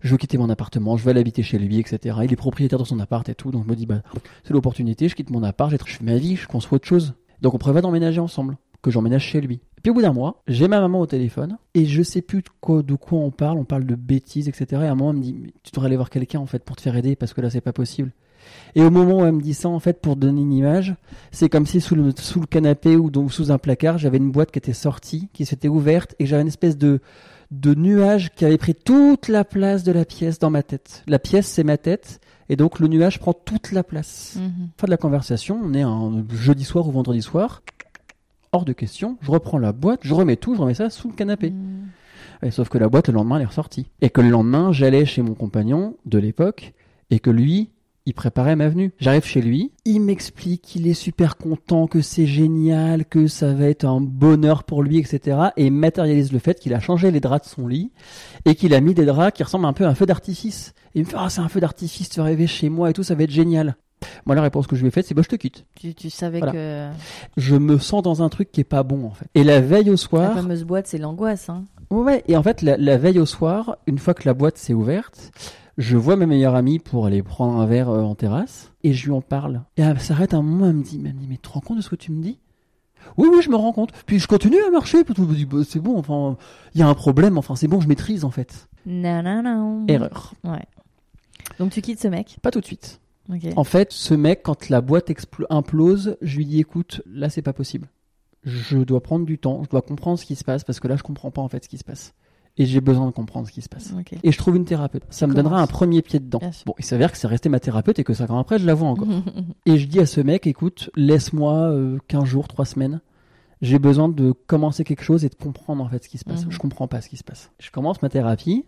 Je veux quitter mon appartement, je veux aller habiter chez lui, etc. Il est propriétaire de son appart et tout, donc je me dis, bah, c'est l'opportunité, je quitte mon appart, je fais ma vie, je construis autre chose. Donc on prévoit d'emménager ensemble, que j'emménage chez lui. Puis au bout d'un mois, j'ai ma maman au téléphone, et je sais plus de quoi, on parle, on parle de bêtises, etc. Et à un moment, elle me dit, tu devrais aller voir quelqu'un, en fait, pour te faire aider, parce que là, c'est pas possible. Et au moment où elle me dit ça, en fait, pour donner une image, c'est comme si sous le, sous le canapé ou donc sous un placard, j'avais une boîte qui était sortie, qui s'était ouverte, et j'avais une espèce de, de nuage qui avait pris toute la place de la pièce dans ma tête. La pièce, c'est ma tête, et donc le nuage prend toute la place. Mhm. Fin de la conversation, on est un jeudi soir ou vendredi soir. Hors de question, je reprends la boîte, je remets tout, je remets ça sous le canapé. Mhm. Et sauf que la boîte, le lendemain, elle est ressortie. Et que le lendemain, j'allais chez mon compagnon de l'époque, et que lui, il préparait ma venue. J'arrive chez lui, il m'explique qu'il est super content, que c'est génial, que ça va être un bonheur pour lui, etc. Et il matérialise le fait qu'il a changé les draps de son lit, et qu'il a mis des draps qui ressemblent un peu à un feu d'artifice. Et il me fait, ah, c'est un feu d'artifice, tu vas rêver chez moi et tout, ça va être génial. Moi, la réponse que je lui ai faite, c'est, bah, je te quitte. Tu, tu savais Voilà. que Je me sens dans un truc qui est pas bon, en fait. Et la veille au la soir, fameuse boîte, c'est l'angoisse. Hein. Ouais, et en fait, la, la veille au soir, une fois que la boîte s'est ouverte, je vois ma meilleure amie pour aller prendre un verre euh, en terrasse, et je lui en parle. Et elle s'arrête un moment, elle me dit, mais, elle me dit, mais tu te rends compte de ce que tu me dis? Oui, oui, je me rends compte. Puis je continue à marcher, bah, c'est bon, enfin, il y a un problème, enfin, c'est bon, je maîtrise, en fait. Non, non, non. Erreur. Ouais. Donc tu quittes ce mec? Pas tout de suite. En fait, ce mec, quand la boîte implose, je lui dis, écoute, là, c'est pas possible. Je dois prendre du temps, je dois comprendre ce qui se passe, parce que là, je comprends pas, en fait, ce qui se passe. Et j'ai besoin de comprendre ce qui se passe. Et je trouve une thérapeute. Ça me donnera un premier pied dedans. Bon, il s'avère que c'est resté ma thérapeute et que cinq ans après, je la vois encore. (laughs) Et je dis à ce mec, écoute, laisse-moi euh, 15 jours, 3 semaines. J'ai besoin de commencer quelque chose et de comprendre en fait ce qui se passe. Mhm. Je comprends pas ce qui se passe. Je commence ma thérapie.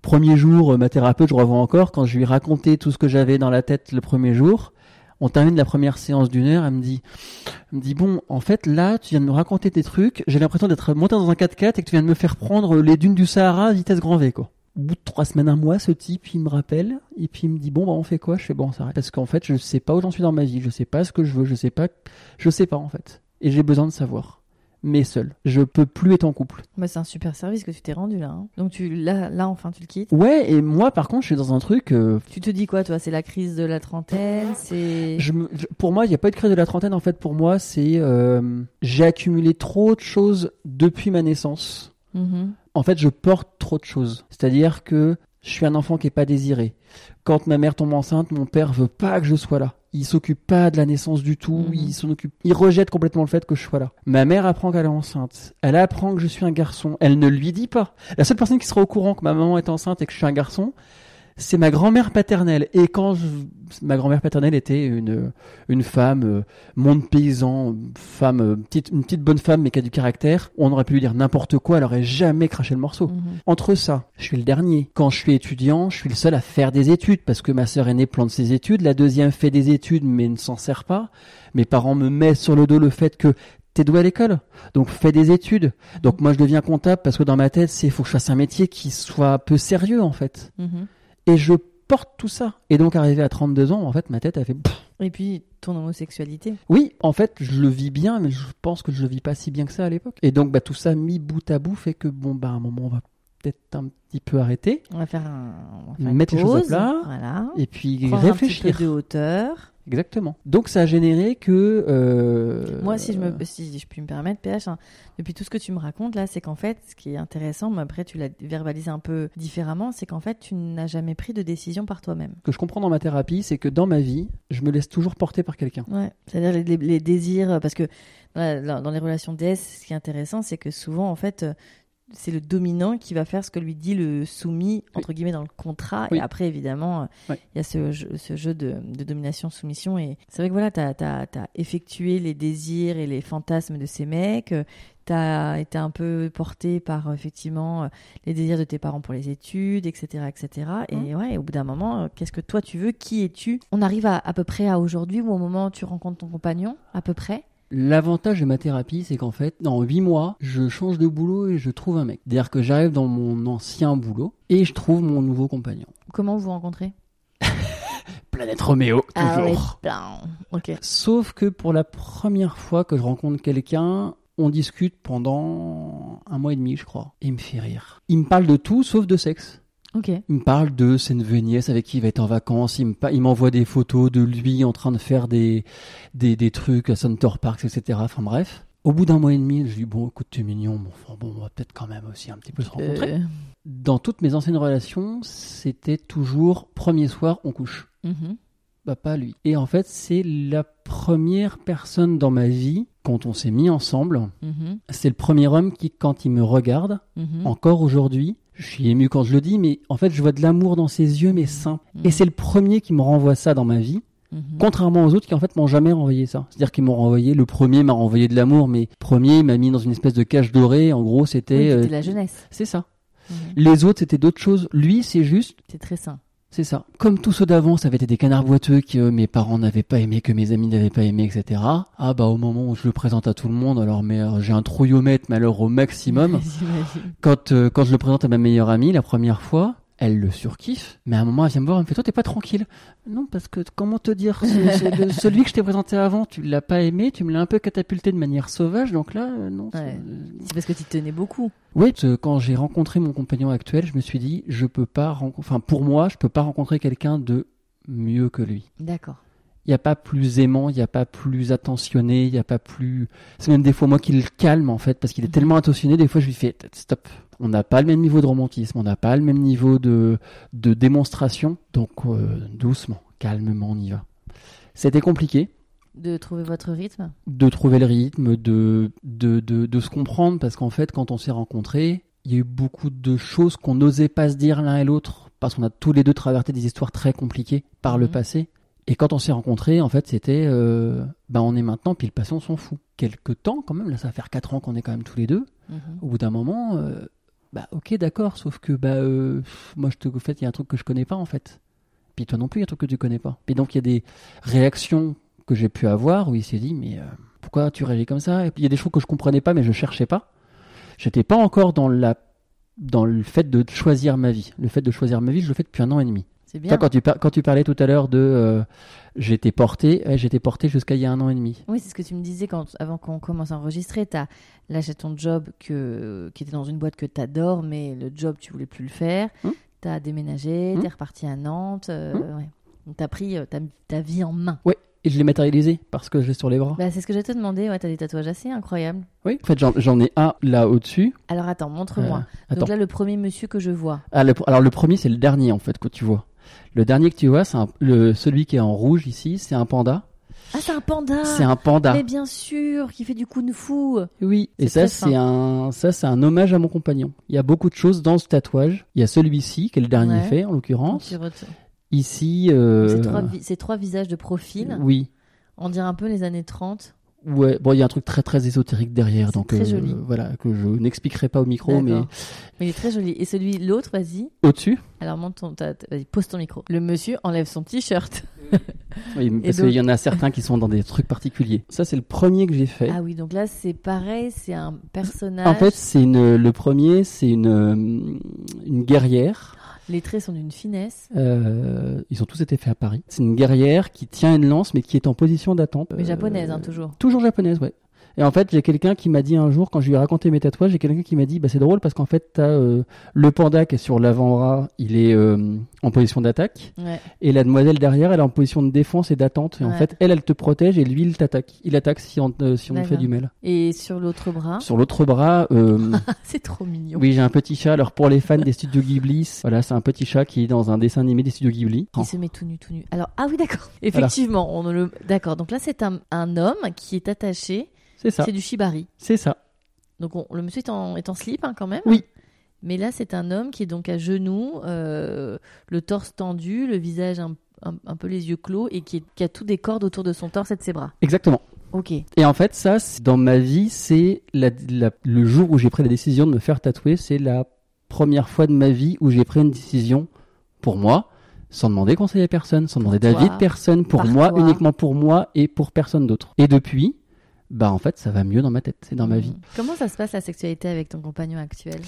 Premier jour, euh, ma thérapeute, je revois encore quand je lui ai raconté tout ce que j'avais dans la tête le premier jour. On termine la première séance d'une heure. Elle me dit, elle me dit bon, en fait là, tu viens de me raconter tes trucs. J'ai l'impression d'être monté dans un 4x4 et que tu viens de me faire prendre les dunes du Sahara à vitesse grand V quoi. Au bout de trois semaines, un mois, ce type, il me rappelle et puis il me dit bon bah on fait quoi? Je fais bon, on s'arrête parce qu'en fait, je sais pas où j'en suis dans ma vie, je sais pas ce que je veux, je sais pas, je sais pas en fait, et j'ai besoin de savoir. Mais seul, je peux plus être en couple. Bah, c'est un super service que tu t'es rendu là. hein. Donc tu là, là enfin tu le quittes. Ouais, et moi par contre, je suis dans un truc. euh, Tu te dis quoi toi? C'est la crise de la trentaine C'est je me- je- pour moi, il n'y a pas de crise de la trentaine. En fait, pour moi, c'est euh, j'ai accumulé trop de choses depuis ma naissance. Mhm. En fait, je porte trop de choses. C'est-à-dire que je suis un enfant qui est pas désiré. Quand ma mère tombe enceinte, mon père veut pas que je sois là. Il s'occupe pas de la naissance du tout. Mhm. Il s'en occupe. Il rejette complètement le fait que je sois là. Ma mère apprend qu'elle est enceinte. Elle apprend que je suis un garçon. Elle ne lui dit pas. La seule personne qui sera au courant que ma maman est enceinte et que je suis un garçon, c'est ma grand-mère paternelle. Et quand je- ma grand-mère paternelle était une une femme euh, monde paysan, femme euh, petite une petite bonne femme mais qui a du caractère, on aurait pu lui dire n'importe quoi, elle aurait jamais craché le morceau. Mhm. Entre ça, je suis le dernier. Quand je suis étudiant, je suis le seul à faire des études parce que ma sœur aînée plante ses études, la deuxième fait des études mais ne s'en sert pas. Mes parents me mettent sur le dos le fait que t'es doué à l'école, donc fais des études. Donc moi je deviens comptable parce que dans ma tête c'est faut que je fasse un métier qui soit peu sérieux en fait. Mhm. Et je porte tout ça. Et donc arrivé à 32 ans, en fait ma tête a fait. Et puis ton homosexualité. oui, en fait, je le vis bien, mais je pense que je le vis pas si bien que ça à l'époque. Et donc, bah, tout ça mis bout à bout fait que, bon, bah, à un moment, on va peut-être un petit peu arrêter. On va faire un on va faire une Mettre les choses à plat. Voilà. Et puis Prendre un petit réfléchir. peu de hauteur. Exactement. Donc, ça a généré que. euh, Moi, si je, me, si je puis me permettre, PH, hein, depuis tout ce que tu me racontes là, c'est qu'en fait, ce qui est intéressant, mais après tu l'as verbalisé un peu différemment, c'est qu'en fait, tu n'as jamais pris de décision par toi-même. Ce que je comprends dans ma thérapie, c'est que dans ma vie, je me laisse toujours porter par quelqu'un. Ouais. C'est-à-dire les, les- les désirs, parce que dans, la- dans les relations DS, ce qui est intéressant, c'est que souvent, en fait, euh, c'est le dominant qui va faire ce que lui dit le soumis, entre guillemets, dans le contrat. Oui. Et après, évidemment, euh, il y a ce jeu, ce jeu de, de domination-soumission. Et c'est vrai que voilà, tu as, effectué les désirs et les fantasmes de ces mecs. Tu as été un peu porté par, effectivement, les désirs de tes parents pour les études, etc. etc. Et ouais, au bout d'un moment, euh, qu'est-ce que toi tu veux? Qui es-tu? On arrive à, à peu près à aujourd'hui ou au moment où tu rencontres ton compagnon, à peu près? L'avantage de ma thérapie, c'est qu'en fait, dans 8 mois, je change de boulot et je trouve un mec. C'est-à-dire que j'arrive dans mon ancien boulot et je trouve mon nouveau compagnon. Comment vous vous rencontrez (laughs) Planète Roméo, toujours. plein. Ok. Sauf que pour la première fois que je rencontre quelqu'un, on discute pendant un mois et demi, je crois. Et il me fait rire. Il me parle de tout sauf de sexe. Il me parle de ses neveux et nièces avec qui il va être en vacances. Il me m'envoie des photos de lui en train de faire des, des, des trucs à Center Parks, etc. Enfin bref. Au bout d'un mois et demi, je dis bon, écoute, t'es mignon, bon, enfin, bon, on va peut-être quand même aussi un petit peu se rencontrer. Euh, Dans toutes mes anciennes relations, c'était toujours premier soir, on couche. mhm. Bah pas lui. Et en fait, c'est la première personne dans ma vie, quand on s'est mis ensemble, Mhm. c'est le premier homme qui, quand il me regarde, Mhm. encore aujourd'hui, je suis ému quand je le dis, mais en fait, je vois de l'amour dans ses yeux, mais simple. Et c'est le premier qui me renvoie ça dans ma vie, Mhm. contrairement aux autres qui en fait m'ont jamais renvoyé ça. C'est-à-dire qu'ils m'ont renvoyé, le premier m'a renvoyé de l'amour, mais le premier il m'a mis dans une espèce de cage dorée. En gros, Oui, c'était, c'était euh, la jeunesse. c'est ça. Mhm. Les autres, c'était d'autres choses. Lui, c'est juste C'est très sain. C'est ça. Comme tous ceux d'avant, ça avait été des canards boiteux que mes parents n'avaient pas aimé, que mes amis n'avaient pas aimé, etc. Ah bah au moment où je le présente à tout le monde, alors mais euh, j'ai un trouillomètre, mais alors au maximum. (laughs) Quand euh, quand je le présente à ma meilleure amie la première fois, elle le surkiffe. Mais à un moment, elle vient me voir, elle me fait toi t'es pas tranquille. Non parce que comment te dire, (laughs) celui que je t'ai présenté avant, tu l'as pas aimé, tu me l'as un peu catapulté de manière sauvage, donc là euh, non. c'est- Ouais. C'est parce que tu tenais beaucoup. oui, parce que quand j'ai rencontré mon compagnon actuel, je me suis dit, je peux pas rencontrer, enfin pour moi, je peux pas rencontrer quelqu'un de mieux que lui. D'accord. Il n'y a pas plus aimant, il n'y a pas plus attentionné, il n'y a pas plus. C'est même des fois moi qui le calme en fait, parce qu'il est Mhm. tellement attentionné, des fois je lui fais stop. On n'a pas le même niveau de romantisme, on n'a pas le même niveau de, de démonstration, donc euh, doucement, calmement, on y va. C'était compliqué De trouver votre rythme. de trouver le rythme, de, de, de, de se comprendre, parce qu'en fait, quand on s'est rencontrés, il y a eu beaucoup de choses qu'on n'osait pas se dire l'un et l'autre, parce qu'on a tous les deux traversé des histoires très compliquées par le Mhm. passé. Et quand on s'est rencontrés, en fait, c'était, euh, bah, on est maintenant, puis le passé, on s'en fout. Quelque temps, quand même, là, ça va faire 4 ans qu'on est quand même tous les deux. Mhm. Au bout d'un moment, euh, bah, ok, d'accord, sauf que, bah, euh, moi, je te, en fait, il y a un truc que je connais pas, en fait. Puis toi non plus, il y a un truc que tu connais pas. Et donc, il y a des réactions que j'ai pu avoir où il s'est dit, mais euh, pourquoi tu réagis comme ça? Et puis, il y a des choses que je comprenais pas, mais je cherchais pas. J'étais pas encore dans la dans le fait de choisir ma vie. Le fait de choisir ma vie, je le fais depuis un an et demi. C'est Toi, bien. quand tu, par- quand tu parlais tout à l'heure de euh, j'étais porté, ouais, j'étais porté jusqu'à il y a un an et demi. Oui, c'est ce que tu me disais quand, avant qu'on commence à enregistrer. As, là, j'ai ton job que, qui était dans une boîte que tu adores, mais le job, tu voulais plus le faire. Hum. Tu as déménagé, Hum. tu es reparti à Nantes. euh, ouais. Donc, tu as pris euh, ta, ta vie en main. Et je l'ai matérialisé parce que j'ai sur les bras. Bah, c'est ce que j'allais te demander. Ouais, tu as des tatouages assez incroyables. Oui. En fait, j'en ai un là au-dessus. Alors, attends, montre-moi. Euh. Donc là, le premier monsieur que je vois. Ah, le- alors le premier, c'est le dernier en fait que tu vois. Le dernier que tu vois, c'est celui qui est en rouge ici, c'est un panda. Ah, c'est un panda C'est un panda. Mais bien sûr, qui fait du kung fu. Oui. Et C'est ça, c'est un ça, c'est un hommage à mon compagnon. Il y a beaucoup de choses dans ce tatouage. Il y a celui-ci qui est le dernier Ouais. fait en l'occurrence. Ici. euh, Ces, trois, vi- trois visages de profil, Oui. on dirait un peu les années 30. Ouais, bon, il y a un truc très très ésotérique derrière, donc très euh, joli. voilà que je n'expliquerai pas au micro, mais. Mais il est très joli. Et celui, l'autre, vas-y. au-dessus, Alors, monte ton, vas-y, pose ton micro. Le monsieur enlève son t-shirt. (laughs) oui, parce donc- qu'il y en a certains qui sont dans des trucs particuliers. Ça, c'est le premier que j'ai fait. Ah oui, donc là, c'est pareil, c'est un personnage. en fait, c'est une, le premier, c'est une euh, une guerrière. Les traits sont d'une finesse. Euh, ils ont tous été faits à Paris. C'est une guerrière qui tient une lance, mais qui est en position d'attente. Mais Euh, japonaise, hein, toujours. Toujours japonaise, ouais. Et en fait, j'ai quelqu'un qui m'a dit un jour, quand je lui ai raconté mes tatouages, j'ai quelqu'un qui m'a dit, bah c'est drôle parce qu'en fait, t'as euh, le panda qui est sur l'avant-bras, il est euh, en position d'attaque, Ouais. et la demoiselle derrière, elle est en position de défense et d'attente. Et en fait, elle, elle te protège et lui, il t'attaque. Il attaque si on, euh, si on D'accord. fait du mal. Et sur l'autre bras, Sur l'autre bras, (laughs) c'est trop mignon. oui, j'ai un petit chat. Alors pour les fans des studios Ghibli, c'est- voilà, c'est un petit chat qui est dans un dessin animé des studios Ghibli. Qui se met tout nu, tout nu. Alors, ah oui, d'accord. Effectivement, on le. D'accord. Donc là, c'est un, un homme qui est attaché. C'est ça, C'est du shibari. c'est ça. Donc on- le monsieur est en, est en slip hein, quand même. Oui. Mais là, c'est un homme qui est donc à genoux, euh, le torse tendu, le visage un, un- un peu les yeux clos et qui, est- qui a tout des cordes autour de son torse et de ses bras. Exactement. Ok. Et en fait, ça, dans ma vie, c'est la- la- le jour où j'ai pris la décision de me faire tatouer. C'est la première fois de ma vie où j'ai pris une décision pour moi, sans demander conseil à personne, sans demander d'avis de personne, pour moi, toi. uniquement pour moi et pour personne d'autre. Et depuis, bah en fait, ça va mieux dans ma tête, c'est dans ma Mhm. vie. Comment ça se passe la sexualité avec ton compagnon actuel?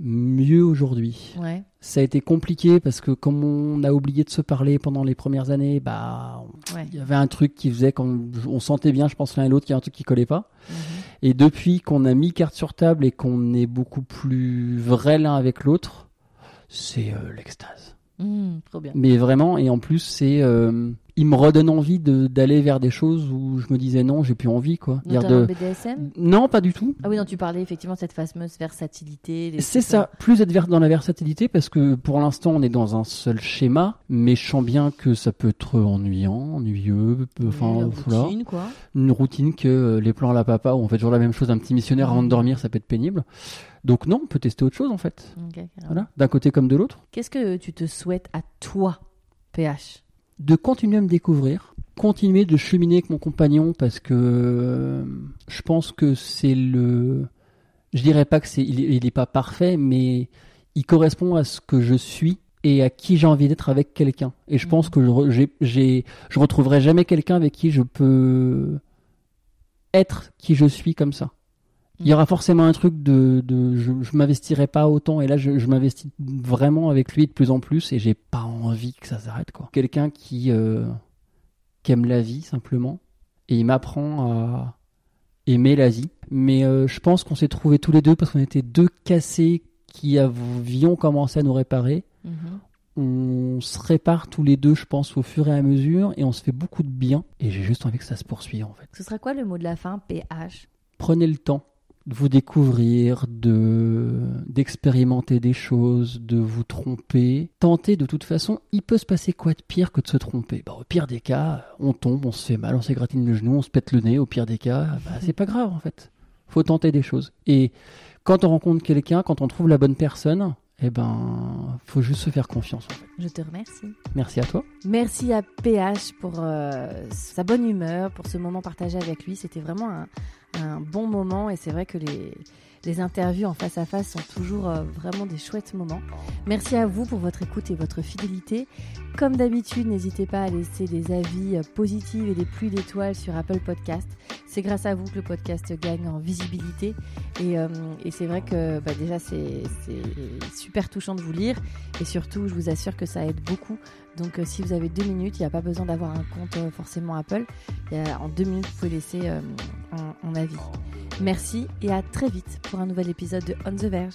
Mieux aujourd'hui. Ouais. Ça a été compliqué parce que comme on a oublié de se parler pendant les premières années, bah Ouais. il y avait un truc qui faisait qu'on on sentait bien, je pense l'un et l'autre, qu'il y a un truc qui collait pas. Mhm. Et depuis qu'on a mis carte sur table et qu'on est beaucoup plus vrai l'un avec l'autre, c'est euh, l'extase. Mhm, trop bien. Mais vraiment, et en plus, c'est, euh, il me redonne envie de d'aller vers des choses où je me disais non, j'ai plus envie quoi. De... BDSM Non, pas du tout. Ah oui, non, tu parlais effectivement de cette fameuse versatilité. C'est ça, plus être dans la versatilité parce que pour l'instant on est dans un seul schéma, mais je sens bien que ça peut être ennuyant, ennuyeux, enfin la voilà. routine, quoi. une routine que euh, les plans à la papa où on fait toujours la même chose, un petit missionnaire avant de dormir, ça peut être pénible. Donc non, on peut tester autre chose en fait. Voilà, d'un côté comme de l'autre. Qu'est-ce que tu te souhaites à toi, PH De continuer à me découvrir, continuer de cheminer avec mon compagnon parce que euh, je pense que c'est le. Je dirais pas que c'est, il, est- il est pas parfait, mais il correspond à ce que je suis et à qui j'ai envie d'être avec quelqu'un. Et je pense que je, j'ai, j'ai- je retrouverai jamais quelqu'un avec qui je peux être qui je suis comme ça. Il y aura forcément un truc de, de je, je m'investirai pas autant et là je, je m'investis vraiment avec lui de plus en plus et j'ai pas envie que ça s'arrête quoi. Quelqu'un qui euh, qui aime la vie simplement et il m'apprend à aimer la vie. Mais euh, je pense qu'on s'est trouvés tous les deux parce qu'on était deux cassés qui avions commencé à nous réparer. Mhm. On se répare tous les deux, je pense, au fur et à mesure et on se fait beaucoup de bien. Et j'ai juste envie que ça se poursuive en fait. Ce sera quoi le mot de la fin, PH prenez le temps vous découvrir, de d'expérimenter des choses, de vous tromper. Tentez de toute façon, il peut se passer quoi de pire que de se tromper? Bah, Au pire des cas, on tombe, on se fait mal, on s'égratine le genou, on se pète le nez. Au pire des cas, bah, c'est pas grave en fait. Faut tenter des choses. Et quand on rencontre quelqu'un, quand on trouve la bonne personne, eh ben, faut juste se faire confiance. En fait. Je te remercie. Merci à toi. Merci à PH pour euh, sa bonne humeur, pour ce moment partagé avec lui. C'était vraiment un, un, bon moment et c'est vrai que les, les interviews en face à face sont toujours euh, vraiment des chouettes moments. Merci à vous pour votre écoute et votre fidélité. Comme d'habitude, n'hésitez pas à laisser des avis euh, positifs et des pluies d'étoiles sur Apple Podcast. C'est grâce à vous que le podcast gagne en visibilité. Et, euh, c'est vrai que bah, déjà, c'est super touchant de vous lire. Et surtout, je vous assure que ça aide beaucoup. Donc, euh, si vous avez deux minutes, il n'y a pas besoin d'avoir un compte euh, forcément Apple. En deux minutes, vous pouvez laisser un, un avis. Merci et à très vite pour un nouvel épisode de On the Verge.